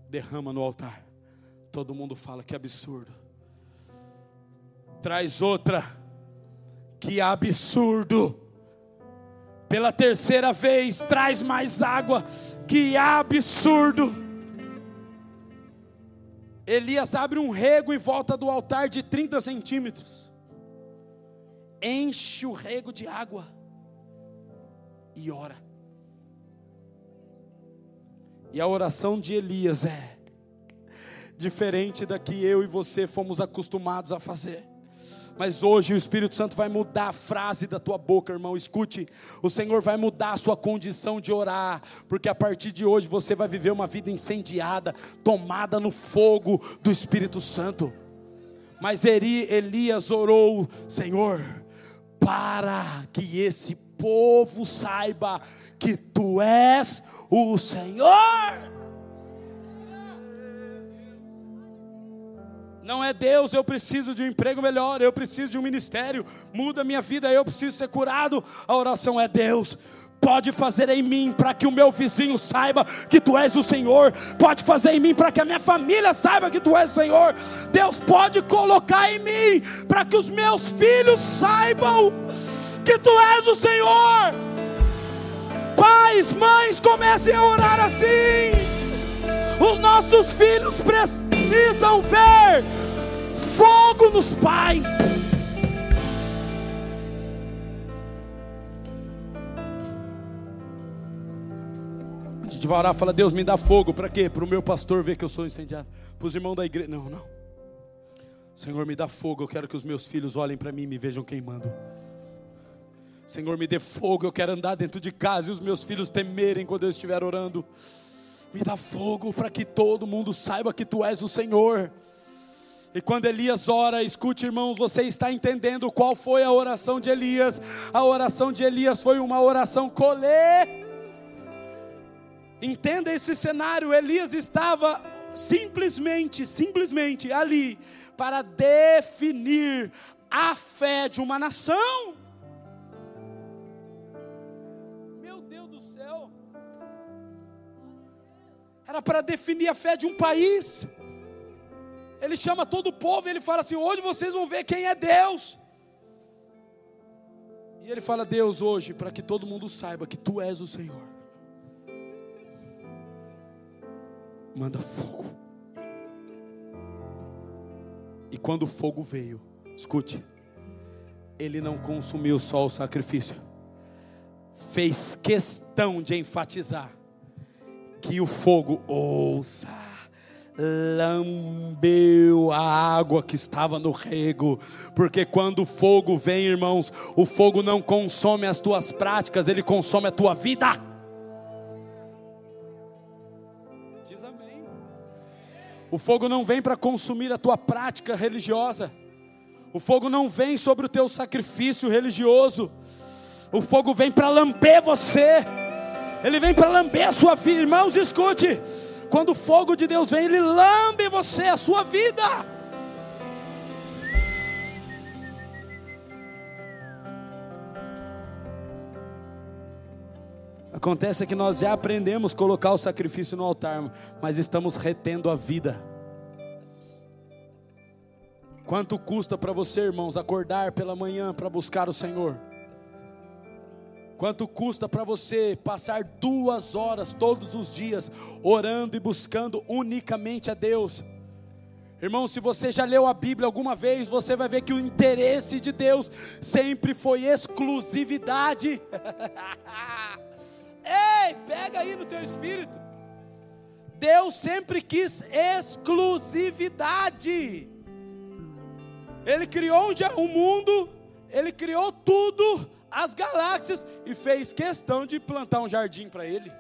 derrama no altar. Todo mundo fala que absurdo. Traz outra, que absurdo. Pela terceira vez, traz mais água, que absurdo. Elias abre um rego em volta do altar de 30 centímetros, enche o rego de água e ora. E a oração de Elias é diferente da que eu e você fomos acostumados a fazer. Mas hoje o Espírito Santo vai mudar a frase da tua boca, irmão. Escute, o Senhor vai mudar a sua condição de orar, porque a partir de hoje você vai viver uma vida incendiada, tomada no fogo do Espírito Santo. Mas Elias orou, Senhor, para que esse povo saiba que tu és o Senhor. Não é Deus, eu preciso de um emprego melhor, eu preciso de um ministério, muda minha vida, eu preciso ser curado. A oração é Deus, pode fazer em mim para que o meu vizinho saiba que tu és o Senhor, pode fazer em mim para que a minha família saiba que tu és o Senhor. Deus pode colocar em mim para que os meus filhos saibam que tu és o Senhor. Pais, mães, comecem a orar assim. Os nossos filhos precisam ver fogo nos pais. A gente vai orar, fala, Deus me dá fogo, para quê? Para o meu pastor ver que eu sou incendiado, para os irmãos da igreja. Não, não. Senhor, me dá fogo, eu quero que os meus filhos olhem para mim e me vejam queimando. Senhor, me dê fogo, eu quero andar dentro de casa e os meus filhos temerem quando eu estiver orando. Me dá fogo para que todo mundo saiba que tu és o Senhor. E quando Elias ora, escute irmãos, você está entendendo qual foi a oração de Elias? A oração de Elias foi uma oração colê. Entenda esse cenário, Elias estava simplesmente, simplesmente ali para definir a fé de uma nação. Era para definir a fé de um país. Ele chama todo o povo e ele fala assim: hoje vocês vão ver quem é Deus. E ele fala: Deus, hoje, para que todo mundo saiba que tu és o Senhor, manda fogo. E quando o fogo veio, escute, ele não consumiu só o sacrifício, fez questão de enfatizar que o fogo ouça lambeu a água que estava no rego, porque quando o fogo vem, irmãos, o fogo não consome as tuas práticas, ele consome a tua vida. O fogo não vem para consumir a tua prática religiosa. O fogo não vem sobre o teu sacrifício religioso. O fogo vem para lamber você. Ele vem para lamber a sua vida. Irmãos, escute. Quando o fogo de Deus vem, ele lambe você, a sua vida. Acontece que nós já aprendemos a colocar o sacrifício no altar, mas estamos retendo a vida. Quanto custa para você, irmãos, acordar pela manhã para buscar o Senhor? Quanto custa para você passar duas horas todos os dias orando e buscando unicamente a Deus? Irmão, se você já leu a Bíblia alguma vez, você vai ver que o interesse de Deus sempre foi exclusividade. Ei, pega aí no teu espírito. Deus sempre quis exclusividade. Ele criou um mundo, ele criou tudo, as galáxias, e fez questão de plantar um jardim para ele.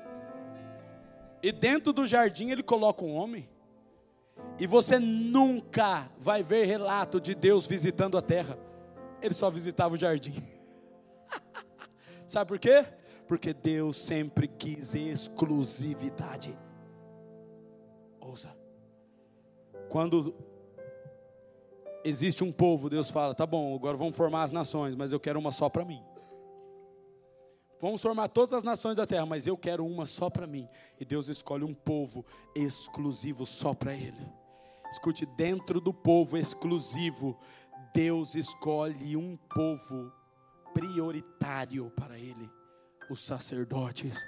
E dentro do jardim ele coloca um homem. E você nunca vai ver relato de Deus visitando a terra. Ele só visitava o jardim. Sabe por quê? Porque Deus sempre quis exclusividade. Ouça. Quando existe um povo, Deus fala: tá bom, agora vamos formar as nações, mas eu quero uma só para mim. Vamos formar todas as nações da terra, mas eu quero uma só para mim. E Deus escolhe um povo exclusivo só para Ele. Escute, dentro do povo exclusivo, Deus escolhe um povo prioritário para Ele os sacerdotes.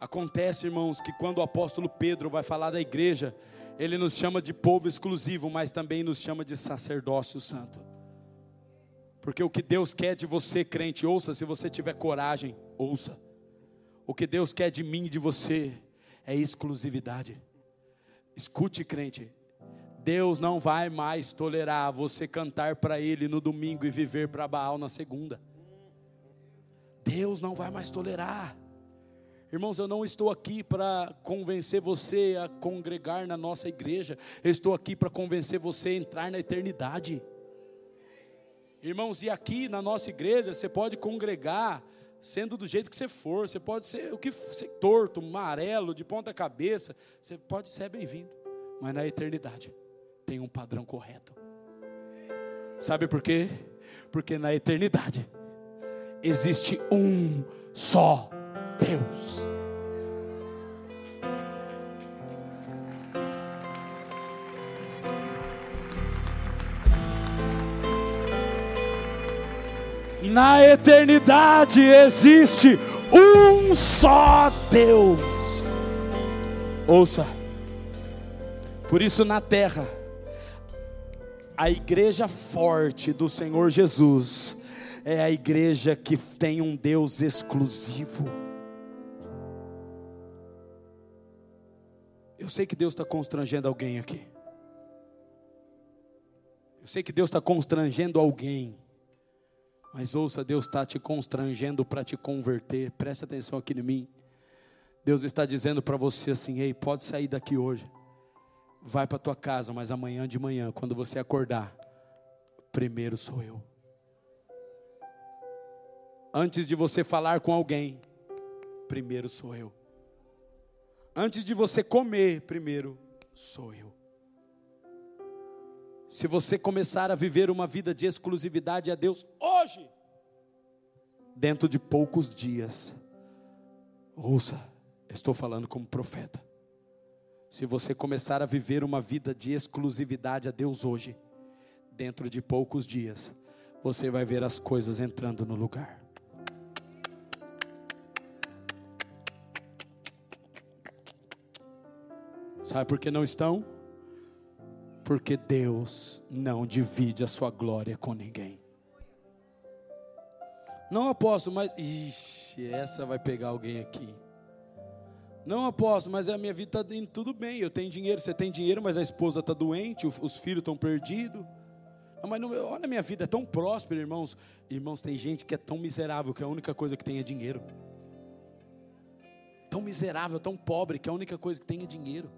Acontece, irmãos, que quando o apóstolo Pedro vai falar da igreja, ele nos chama de povo exclusivo, mas também nos chama de sacerdócio santo. Porque o que Deus quer de você, crente, ouça, se você tiver coragem, ouça. O que Deus quer de mim e de você é exclusividade. Escute, crente. Deus não vai mais tolerar você cantar para Ele no domingo e viver para Baal na segunda. Deus não vai mais tolerar. Irmãos, eu não estou aqui para convencer você a congregar na nossa igreja, eu estou aqui para convencer você a entrar na eternidade. Irmãos, e aqui na nossa igreja você pode congregar sendo do jeito que você for, você pode ser o que ser torto, amarelo, de ponta cabeça, você pode ser bem-vindo, mas na eternidade tem um padrão correto. Sabe por quê? Porque na eternidade existe um só Deus. Na eternidade existe um só Deus. Ouça, por isso na terra, a igreja forte do Senhor Jesus é a igreja que tem um Deus exclusivo. Eu sei que Deus está constrangendo alguém aqui. Eu sei que Deus está constrangendo alguém. Mas ouça, Deus está te constrangendo para te converter. Presta atenção aqui em mim. Deus está dizendo para você assim: ei, pode sair daqui hoje. Vai para tua casa, mas amanhã de manhã, quando você acordar, primeiro sou eu antes de você falar com alguém, primeiro sou eu. Antes de você comer, primeiro sou eu. Se você começar a viver uma vida de exclusividade a Deus hoje, dentro de poucos dias, ouça, estou falando como profeta. Se você começar a viver uma vida de exclusividade a Deus hoje, dentro de poucos dias, você vai ver as coisas entrando no lugar. Sabe por que não estão? Porque Deus não divide a sua glória com ninguém. Não aposto, mas. Ixi, essa vai pegar alguém aqui. Não aposto, mas a minha vida está indo tudo bem. Eu tenho dinheiro, você tem dinheiro, mas a esposa está doente, os filhos estão perdidos. Mas não, olha a minha vida, é tão próspera, irmãos. Irmãos, tem gente que é tão miserável que a única coisa que tem é dinheiro. Tão miserável, tão pobre que a única coisa que tem é dinheiro.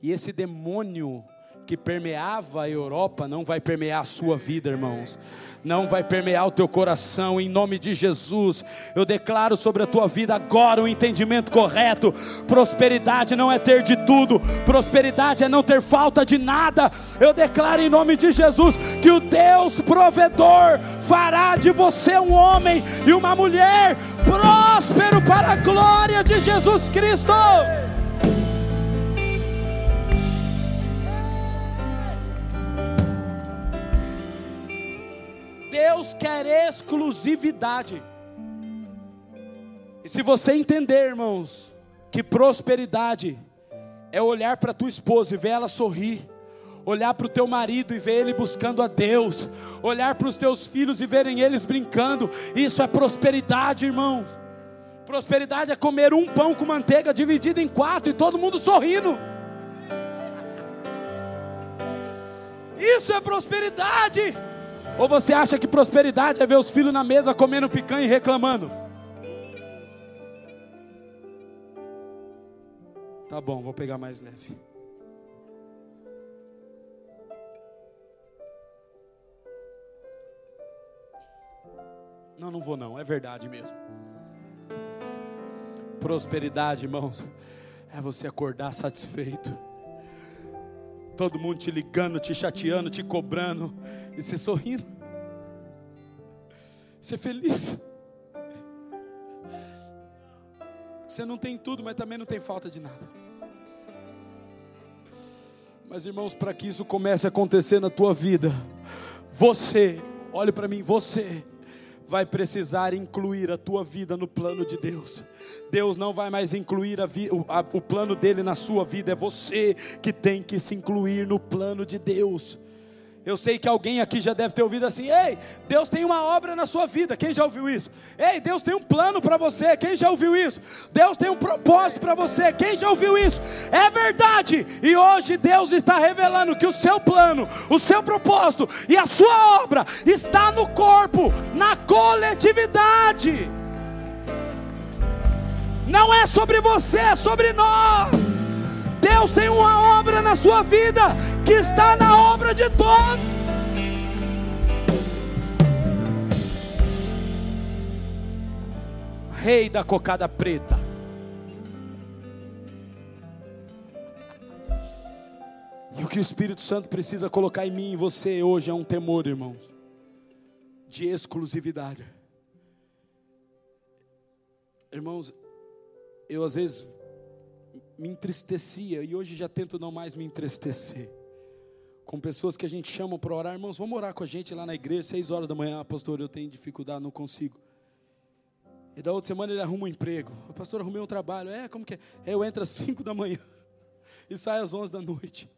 E esse demônio que permeava a Europa não vai permear a sua vida, irmãos. Não vai permear o teu coração, em nome de Jesus. Eu declaro sobre a tua vida agora o um entendimento correto. Prosperidade não é ter de tudo, prosperidade é não ter falta de nada. Eu declaro em nome de Jesus que o Deus provedor fará de você um homem e uma mulher próspero para a glória de Jesus Cristo. Deus quer exclusividade. E se você entender, irmãos, que prosperidade é olhar para tua esposa e ver ela sorrir, olhar para o teu marido e ver ele buscando a Deus, olhar para os teus filhos e verem eles brincando, isso é prosperidade, irmãos. Prosperidade é comer um pão com manteiga dividido em quatro e todo mundo sorrindo. Isso é prosperidade. Ou você acha que prosperidade é ver os filhos na mesa comendo picanha e reclamando? Tá bom, vou pegar mais leve. Não, não vou não, é verdade mesmo. Prosperidade, irmãos, é você acordar satisfeito todo mundo te ligando, te chateando, te cobrando, e você sorrindo, ser feliz. Você não tem tudo, mas também não tem falta de nada. Mas irmãos, para que isso comece a acontecer na tua vida, você, olhe para mim, você vai precisar incluir a tua vida no plano de Deus. Deus não vai mais incluir a o, a, o plano dele na sua vida, é você que tem que se incluir no plano de Deus. Eu sei que alguém aqui já deve ter ouvido assim: ei, Deus tem uma obra na sua vida. Quem já ouviu isso? Ei, Deus tem um plano para você. Quem já ouviu isso? Deus tem um propósito para você. Quem já ouviu isso? É verdade. E hoje Deus está revelando que o seu plano, o seu propósito e a sua obra está no corpo, na coletividade. Não é sobre você, é sobre nós. Deus tem uma obra na sua vida que está na obra de todos. Rei da cocada preta. E o que o Espírito Santo precisa colocar em mim e você hoje é um temor, irmãos, de exclusividade. Irmãos, eu às vezes me entristecia e hoje já tento não mais me entristecer. Com pessoas que a gente chama para orar, irmãos, vamos orar com a gente lá na igreja, seis horas da manhã, pastor, eu tenho dificuldade, não consigo. E da outra semana ele arruma um emprego. Pastor arrumei um trabalho. É, como que é? é eu entro às cinco da manhã e saio às onze da noite.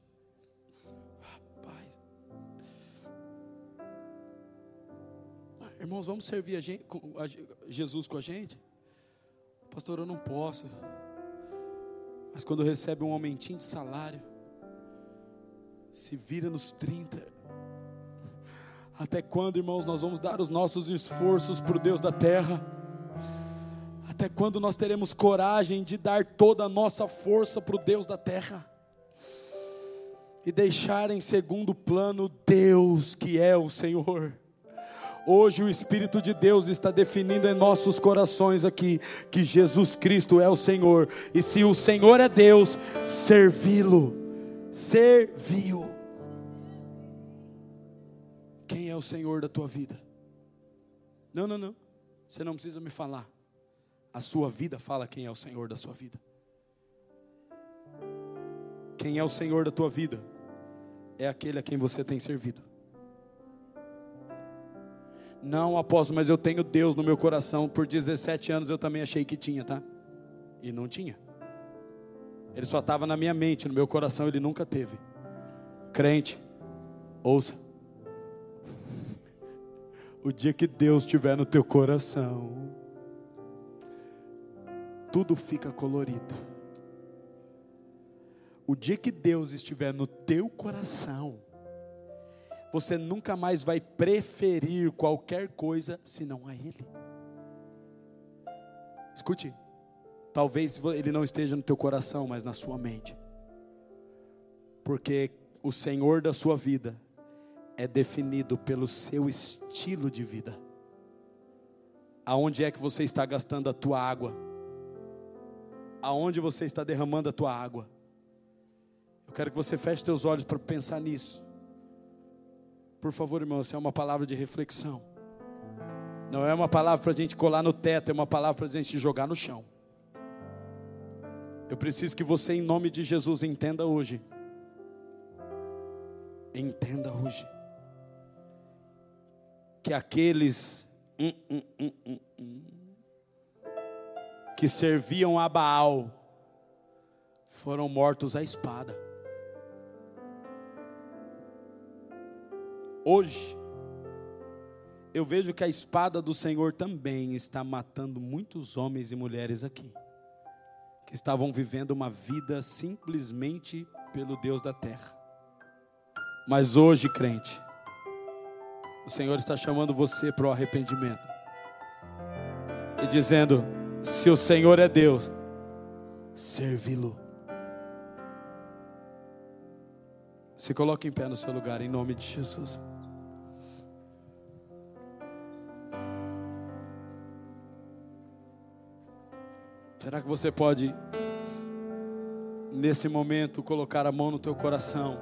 Rapaz. Ah, irmãos, vamos servir a gente, Jesus com a gente? Pastor, eu não posso. Mas quando recebe um aumentinho de salário, se vira nos 30. Até quando, irmãos, nós vamos dar os nossos esforços para o Deus da terra? Até quando nós teremos coragem de dar toda a nossa força para o Deus da terra? E deixar em segundo plano Deus que é o Senhor. Hoje o Espírito de Deus está definindo em nossos corações aqui que Jesus Cristo é o Senhor, e se o Senhor é Deus, servi-lo, serviu. Quem é o Senhor da tua vida? Não, não, não, você não precisa me falar, a sua vida fala quem é o Senhor da sua vida. Quem é o Senhor da tua vida? É aquele a quem você tem servido. Não, apóstolo, mas eu tenho Deus no meu coração. Por 17 anos eu também achei que tinha, tá? E não tinha. Ele só estava na minha mente, no meu coração ele nunca teve. Crente, ouça. O dia que Deus estiver no teu coração, tudo fica colorido. O dia que Deus estiver no teu coração, você nunca mais vai preferir qualquer coisa senão a Ele. Escute, talvez ele não esteja no teu coração, mas na sua mente. Porque o Senhor da sua vida é definido pelo seu estilo de vida. Aonde é que você está gastando a tua água? Aonde você está derramando a tua água? Eu quero que você feche teus olhos para pensar nisso. Por favor, irmão, essa é uma palavra de reflexão. Não é uma palavra para a gente colar no teto, é uma palavra para a gente jogar no chão. Eu preciso que você, em nome de Jesus, entenda hoje. Entenda hoje. Que aqueles hum, hum, hum, que serviam a Baal foram mortos à espada. Hoje, eu vejo que a espada do Senhor também está matando muitos homens e mulheres aqui, que estavam vivendo uma vida simplesmente pelo Deus da terra. Mas hoje, crente, o Senhor está chamando você para o arrependimento e dizendo: se o Senhor é Deus, servi-lo. Se coloque em pé no seu lugar, em nome de Jesus. Será que você pode, nesse momento, colocar a mão no teu coração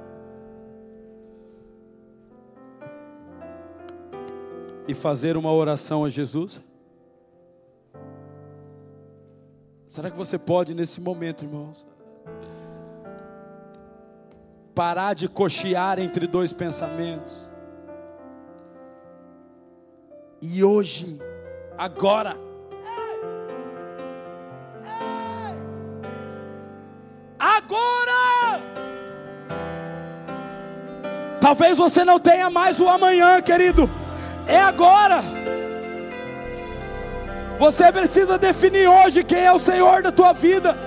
e fazer uma oração a Jesus? Será que você pode, nesse momento, irmãos, parar de cochear entre dois pensamentos? E hoje, agora, Talvez você não tenha mais o amanhã, querido. É agora. Você precisa definir hoje quem é o Senhor da tua vida.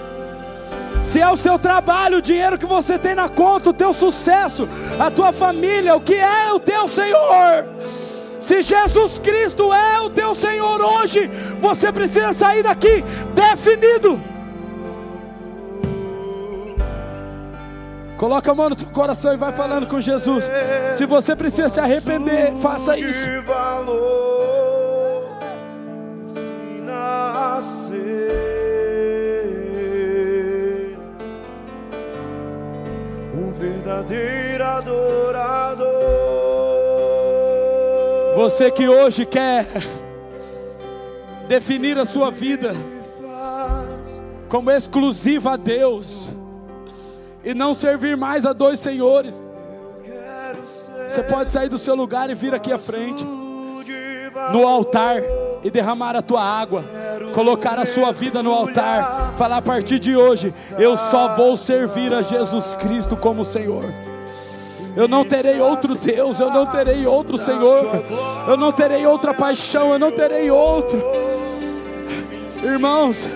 Se é o seu trabalho, o dinheiro que você tem na conta, o teu sucesso, a tua família, o que é o teu Senhor. Se Jesus Cristo é o teu Senhor hoje, você precisa sair daqui definido. Coloca a mão no teu coração e vai falando com Jesus. Se você precisa se arrepender, faça isso. Um verdadeiro adorador. Você que hoje quer definir a sua vida como exclusiva a Deus e não servir mais a dois senhores. Você pode sair do seu lugar e vir aqui à frente, no altar, e derramar a tua água, colocar a sua vida no altar, falar a partir de hoje: eu só vou servir a Jesus Cristo como Senhor. Eu não terei outro Deus, eu não terei outro Senhor, eu não terei outra paixão, eu não terei outro. Irmãos,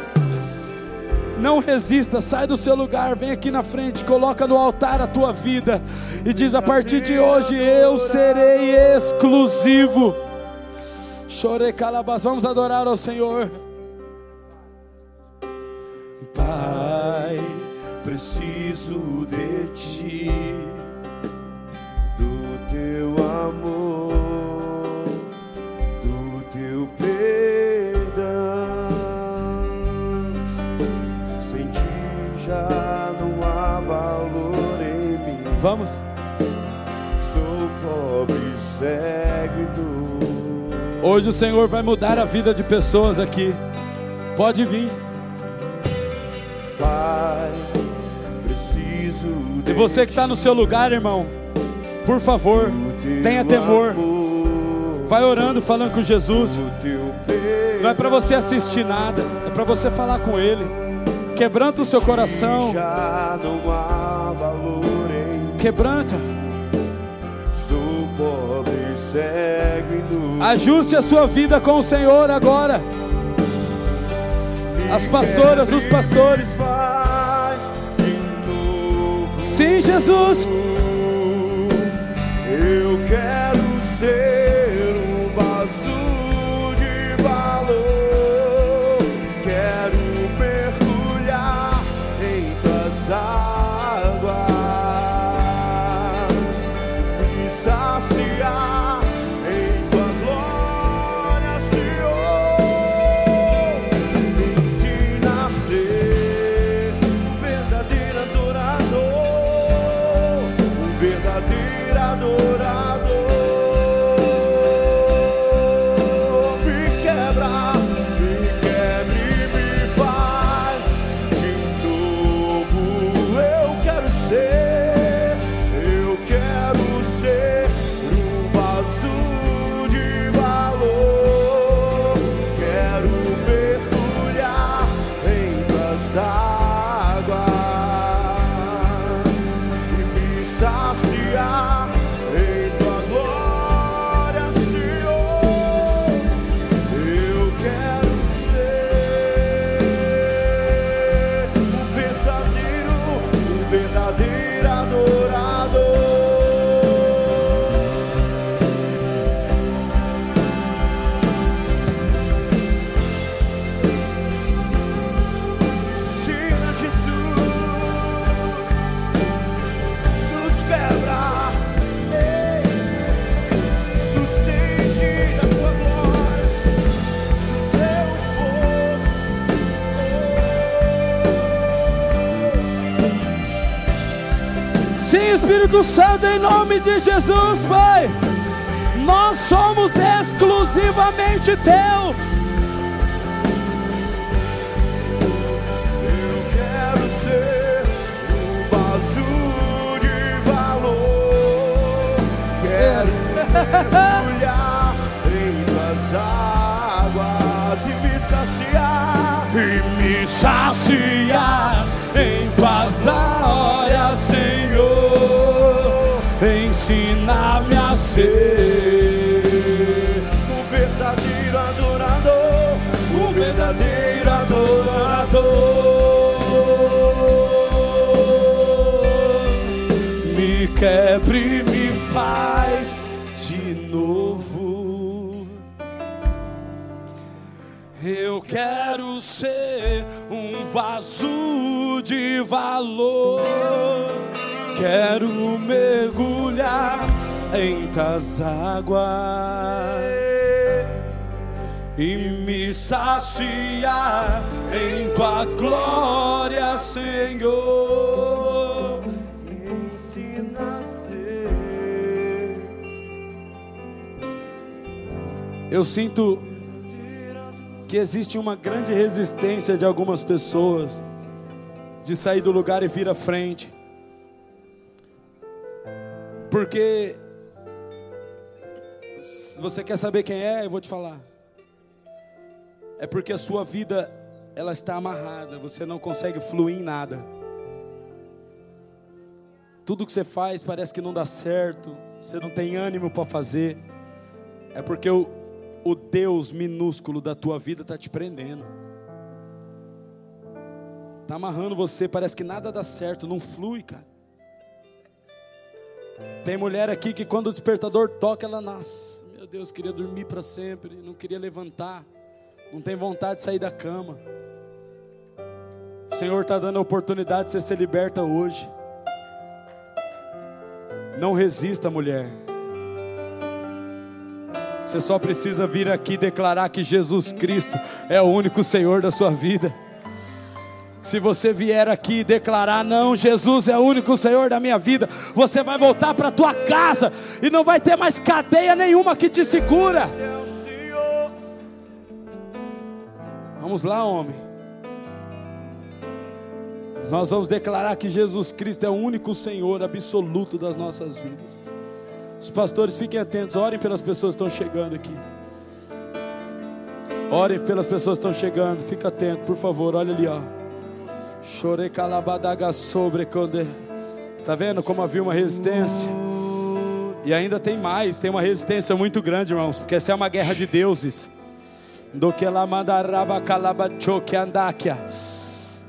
não resista, sai do seu lugar, vem aqui na frente, coloca no altar a tua vida e diz: a partir de hoje eu serei exclusivo. Chorei calabas, vamos adorar ao Senhor. Pai, preciso de ti, do teu amor, Vamos. Sou pobre, cego e nu. Hoje o Senhor vai mudar a vida de pessoas aqui. Pode vir. Pai, preciso E você que está no seu lugar, irmão, por favor, tenha temor. Vai orando, falando com Jesus. Não é para você assistir nada, é para você falar com Ele. Quebranta o seu coração, Já não há quebranta. Sou pobre, cego e nu. Ajuste a sua vida com o Senhor agora. As pastoras, os pastores. Sim, Jesus. Eu quero Espírito Santo, em nome de Jesus, Pai. Nós somos exclusivamente Teu. Eu quero ser um vaso de valor. Quero mergulhar em tuas águas e me saciar. E me saciar em tuas águas, ensina-me a ser um verdadeiro adorador, um verdadeiro adorador. Me quebre, me faz de novo. Eu quero ser um vaso de valor quero mergulhar em tuas águas e me saciar em tua glória, Senhor. Ensina. Eu sinto que existe uma grande resistência de algumas pessoas de sair do lugar e vir à frente. Porque se você quer saber quem é, eu vou te falar. É porque a sua vida ela está amarrada, você não consegue fluir em nada. Tudo que você faz parece que não dá certo, você não tem ânimo para fazer. É porque o, o Deus minúsculo da tua vida está te prendendo. Está amarrando você, parece que nada dá certo, não flui, cara. Tem mulher aqui que quando o despertador toca, ela nasce. Meu Deus, queria dormir para sempre, não queria levantar, não tem vontade de sair da cama. O Senhor está dando a oportunidade de você ser liberta hoje. Não resista, mulher. Você só precisa vir aqui declarar que Jesus Cristo é o único Senhor da sua vida. Se você vier aqui declarar, não, Jesus é o único Senhor da minha vida, você vai voltar para tua casa e não vai ter mais cadeia nenhuma que te segura. Vamos lá, homem. Nós vamos declarar que Jesus Cristo é o único Senhor absoluto das nossas vidas. Os pastores fiquem atentos, orem pelas pessoas que estão chegando aqui. Orem pelas pessoas que estão chegando, fica atento, por favor, olha ali, ó. Chorei calabadaga sobre quando. Tá vendo como havia uma resistência? E ainda tem mais, tem uma resistência muito grande, irmãos, porque essa é uma guerra de deuses. Do que lá mandaraba calabachoque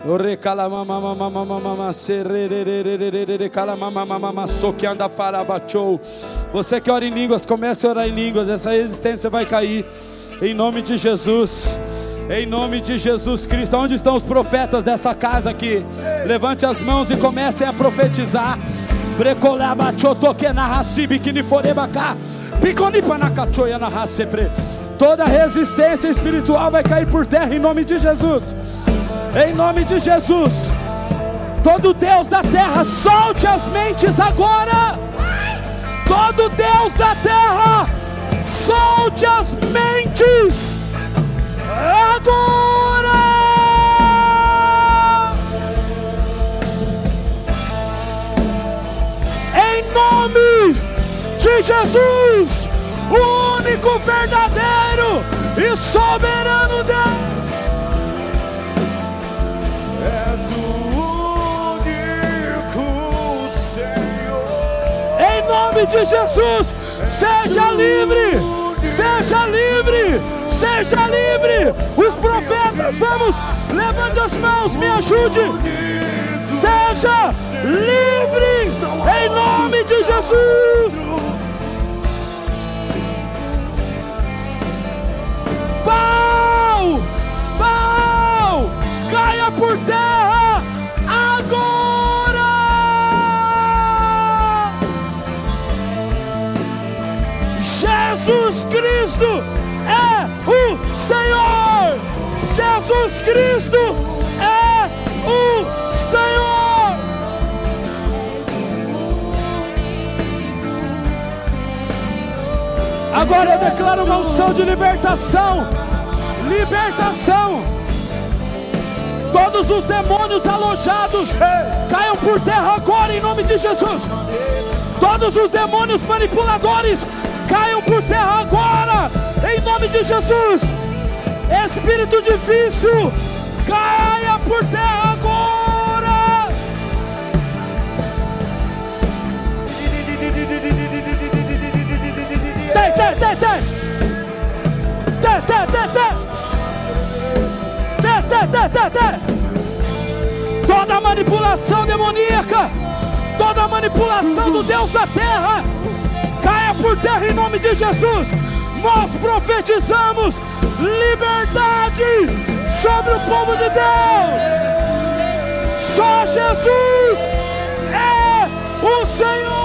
mama mama serererererere mama soque anda. Você que ora em línguas, comece a orar em línguas, essa resistência vai cair. Em nome de Jesus. Em nome de Jesus Cristo, onde estão os profetas dessa casa aqui? Levante as mãos e comecem a profetizar. Brecolaba chotoque na racibe que ni forebaca. Piconipa na cachoia na racepre. Toda resistência espiritual vai cair por terra em nome de Jesus. Em nome de Jesus. Todo Deus da terra, solte as mentes agora. Todo Deus da terra, solte as mentes agora. Em nome de Jesus, o único verdadeiro e soberano Deus. Em nome de Jesus, seja livre, seja livre, seja livre. Os profetas, vamos, levante as mãos, me ajude. Seja livre, em nome de Jesus. Pau, pau, caia por terra agora. Jesus Cristo Jesus Cristo é o Senhor. Agora eu declaro uma unção de libertação. Libertação. Todos os demônios alojados caiam por terra agora em nome de Jesus. Todos os demônios manipuladores caiam por terra agora em nome de Jesus. Espírito difícil, caia por terra agora. Tem, tem, tem, tem. Tem, tem, tem, tem. Tem, tem, tem, tem, tem. Toda manipulação demoníaca, toda manipulação do Deus da terra, caia por terra em nome de Jesus. Nós profetizamos liberdade sobre o povo de Deus. Só Jesus é o Senhor.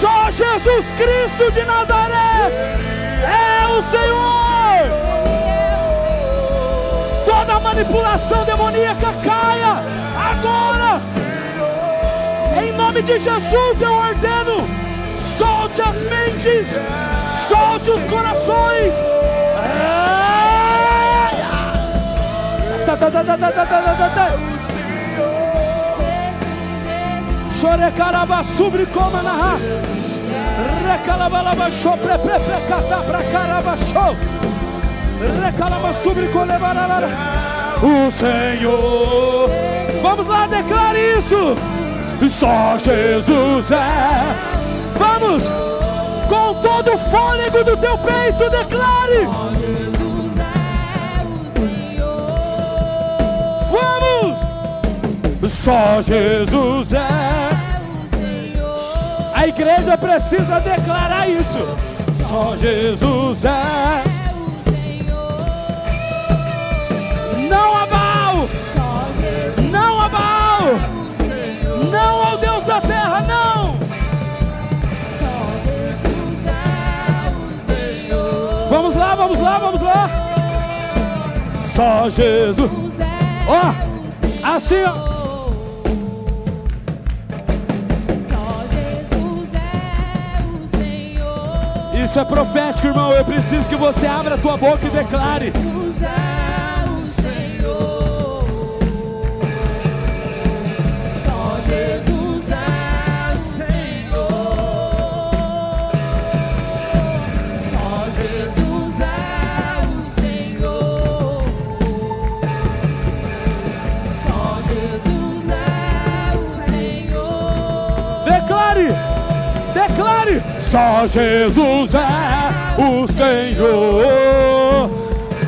Só Jesus Cristo de Nazaré é o Senhor. Toda manipulação demoníaca caia agora nome de Jesus eu ordeno: solte as mentes, solte os corações. É. Chorecaraba sobre coma na raça. Recalabalaba show, prepreprecata pra caraba show. Recalaba sobre colebarabara. O Senhor. Vamos lá, declare isso. Só Jesus é. Vamos. Com todo o fôlego do teu peito, declare. Jesus é o Senhor. Vamos. Só Jesus é. É o Senhor. A igreja precisa declarar isso. Só Jesus é. Lá, vamos lá. Só Jesus. Ó, o Senhor. assim, ó. Isso é profético, irmão. Eu preciso que você abra a tua boca e declare. Só Jesus é o Senhor.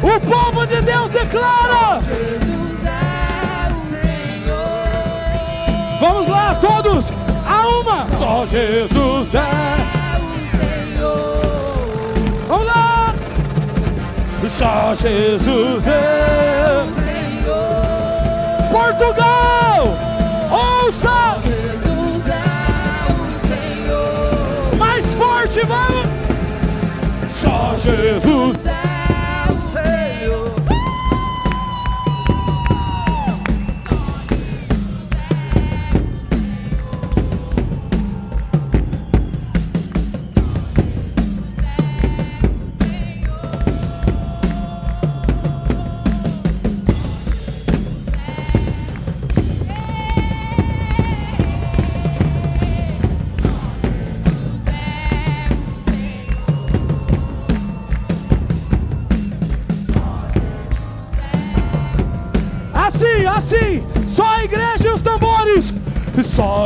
O povo de Deus declara. Jesus é o Senhor. Vamos lá, todos. A uma. Só Jesus é. O Senhor. Vamos lá. Só Jesus é. Senhor. Portugal. Ouça. Vamos. Só Jesus.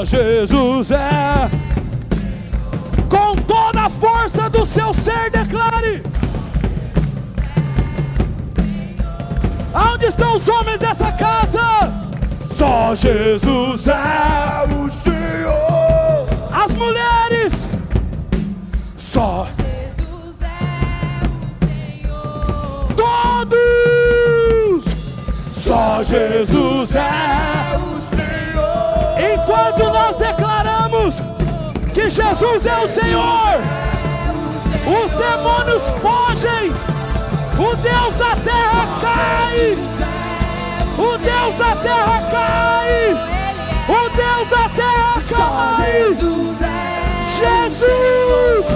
Só Jesus é. Com toda a força do seu ser, declare. Aonde estão os homens dessa casa? Só Jesus é o Senhor. As mulheres, só Jesus é o Senhor. todos. Só Jesus é o Enquanto nós declaramos que Jesus é o Senhor, os demônios fogem. O Deus da terra cai. O Deus da terra cai. O Deus da terra cai. Jesus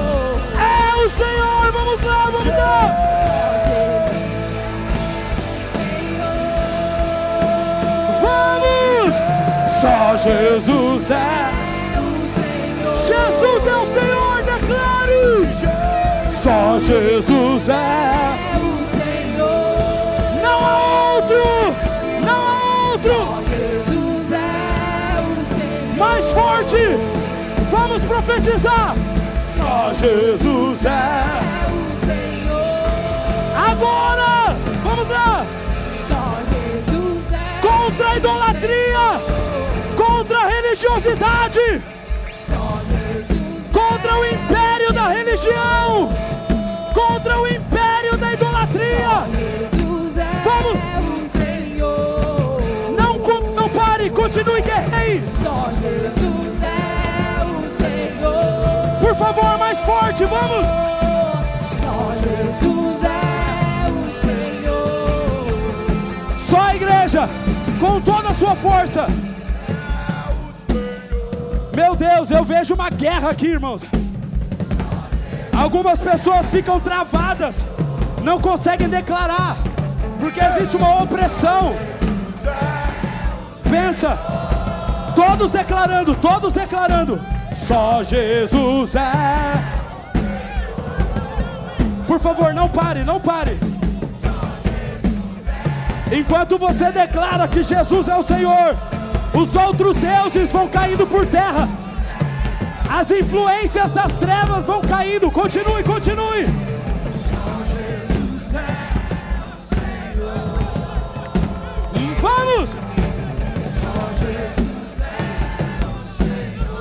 é o Senhor. Vamos lá, vamos lá. Vamos! Só Jesus é. Jesus é o Senhor, declare. Só Jesus é. o Senhor. Não há outro. Não há outro. Jesus é o Senhor. Mais forte. Vamos profetizar. Só Jesus é. É o Senhor. Agora. Vamos lá. Só Jesus é Contra a idolatria. Religiosidade. Contra o império da religião. Contra o império da idolatria. Vamos. Não, não pare. Continue guerreiro. Por favor, mais forte. Vamos. Só Jesus é o Senhor. Só a igreja. Com toda a sua força. Meu Deus, eu vejo uma guerra aqui, irmãos. Algumas pessoas ficam travadas, não conseguem declarar, porque existe uma opressão. Vença, todos declarando, todos declarando. Só Jesus é. Por favor, não pare, não pare. Enquanto você declara que Jesus é o Senhor, os outros deuses vão caindo por terra. As influências das trevas vão caindo. Continue, continue. Vamos!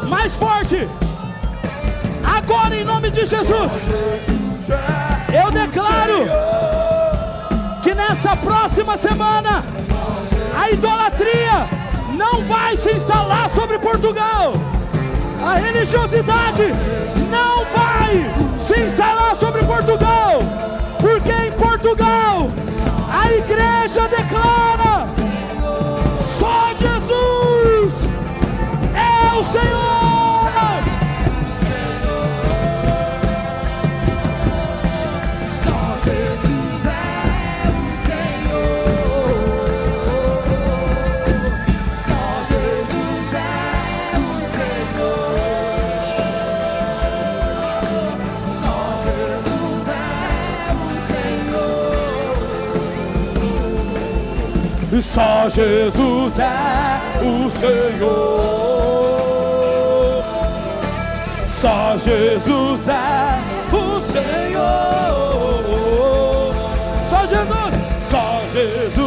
Mais forte! Agora, em nome de Jesus, eu declaro que nesta próxima semana a idolatria não vai se instalar sobre Portugal. A religiosidade não vai se instalar sobre Portugal, porque em Portugal Só Jesus é o Senhor. Só Jesus é o Senhor. Só Jesus, só Jesus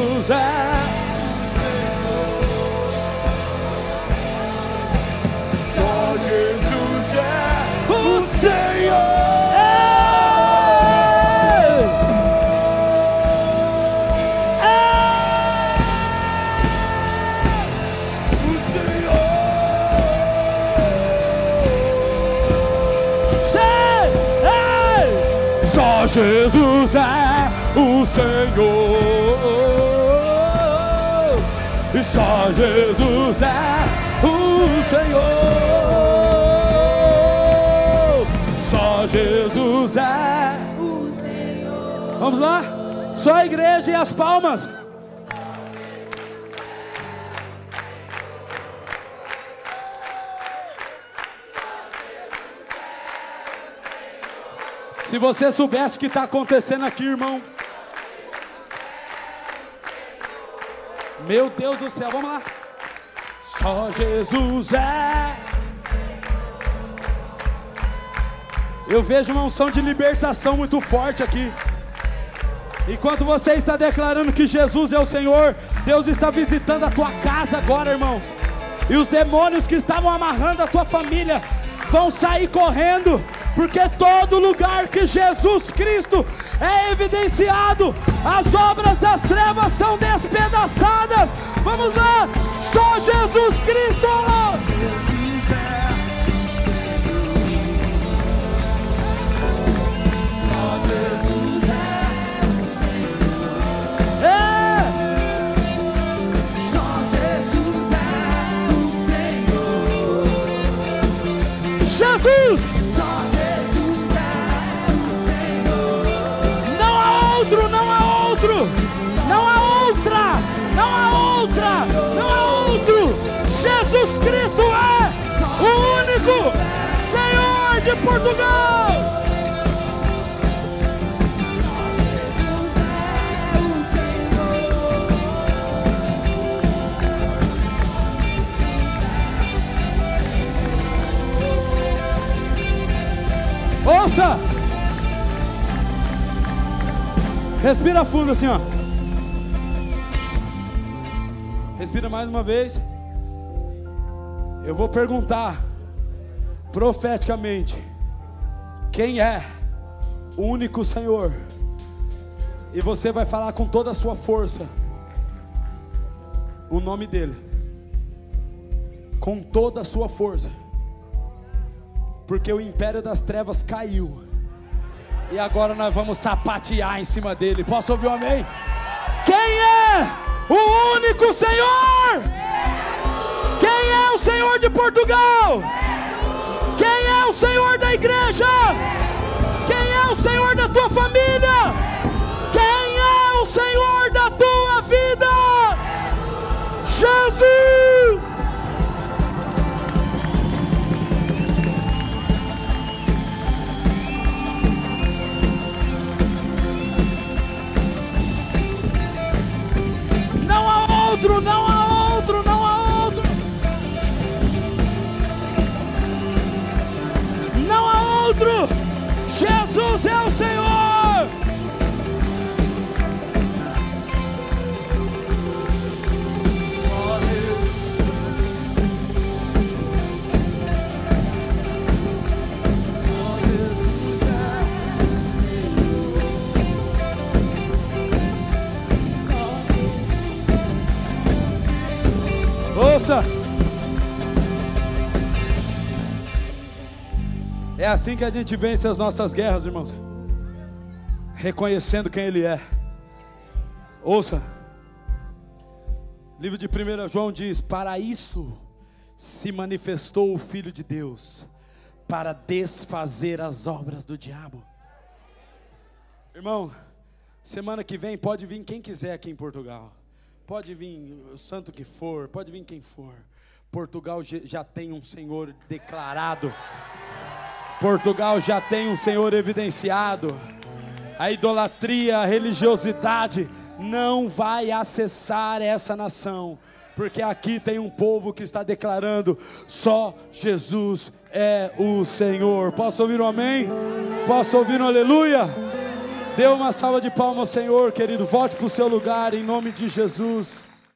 Jesus é o Senhor. E Só Jesus é o Senhor. Só Jesus é. O Senhor. Vamos lá? Só a igreja e as palmas. Se você soubesse o que está acontecendo aqui, irmão. Meu Deus do céu, vamos lá. Só Jesus é. Eu vejo uma unção de libertação muito forte aqui. Enquanto você está declarando que Jesus é o Senhor, Deus está visitando a tua casa agora, irmãos. E os demônios que estavam amarrando a tua família vão sair correndo, porque todo lugar que Jesus Cristo é evidenciado, as obras das trevas são despedaçadas. Vamos lá, só Jesus Cristo. Jesus é Portugal. Ouça! Respira fundo assim, ó. Respira mais uma vez. Eu vou perguntar profeticamente: quem é o único Senhor? E você vai falar com toda a sua força o nome dele. Com toda a sua força. Porque o império das trevas caiu. E agora nós vamos sapatear em cima dele. Posso ouvir um amém? Quem é o único Senhor? Quem é o Senhor de Portugal? Senhor da igreja? Quem é o Senhor da tua família? Quem é o Senhor da tua vida? Jesus! Não há outro, não Jesus é o Senhor. Só Jesus. Só Jesus é o Senhor. Ouça. É assim que a gente vence as nossas guerras, irmãos. Reconhecendo quem Ele é. Ouça. Livro de 1 João diz: Para isso se manifestou o Filho de Deus, para desfazer as obras do diabo. Irmão, semana que vem pode vir quem quiser aqui em Portugal. Pode vir o santo que for, pode vir quem for. Portugal já tem um Senhor declarado. Portugal já tem um Senhor evidenciado. A idolatria, a religiosidade não vai acessar essa nação, porque aqui tem um povo que está declarando: só Jesus é o Senhor. Posso ouvir um amém? Posso ouvir um aleluia? Dê uma salva de palmas ao Senhor, querido. Volte para o seu lugar em nome de Jesus.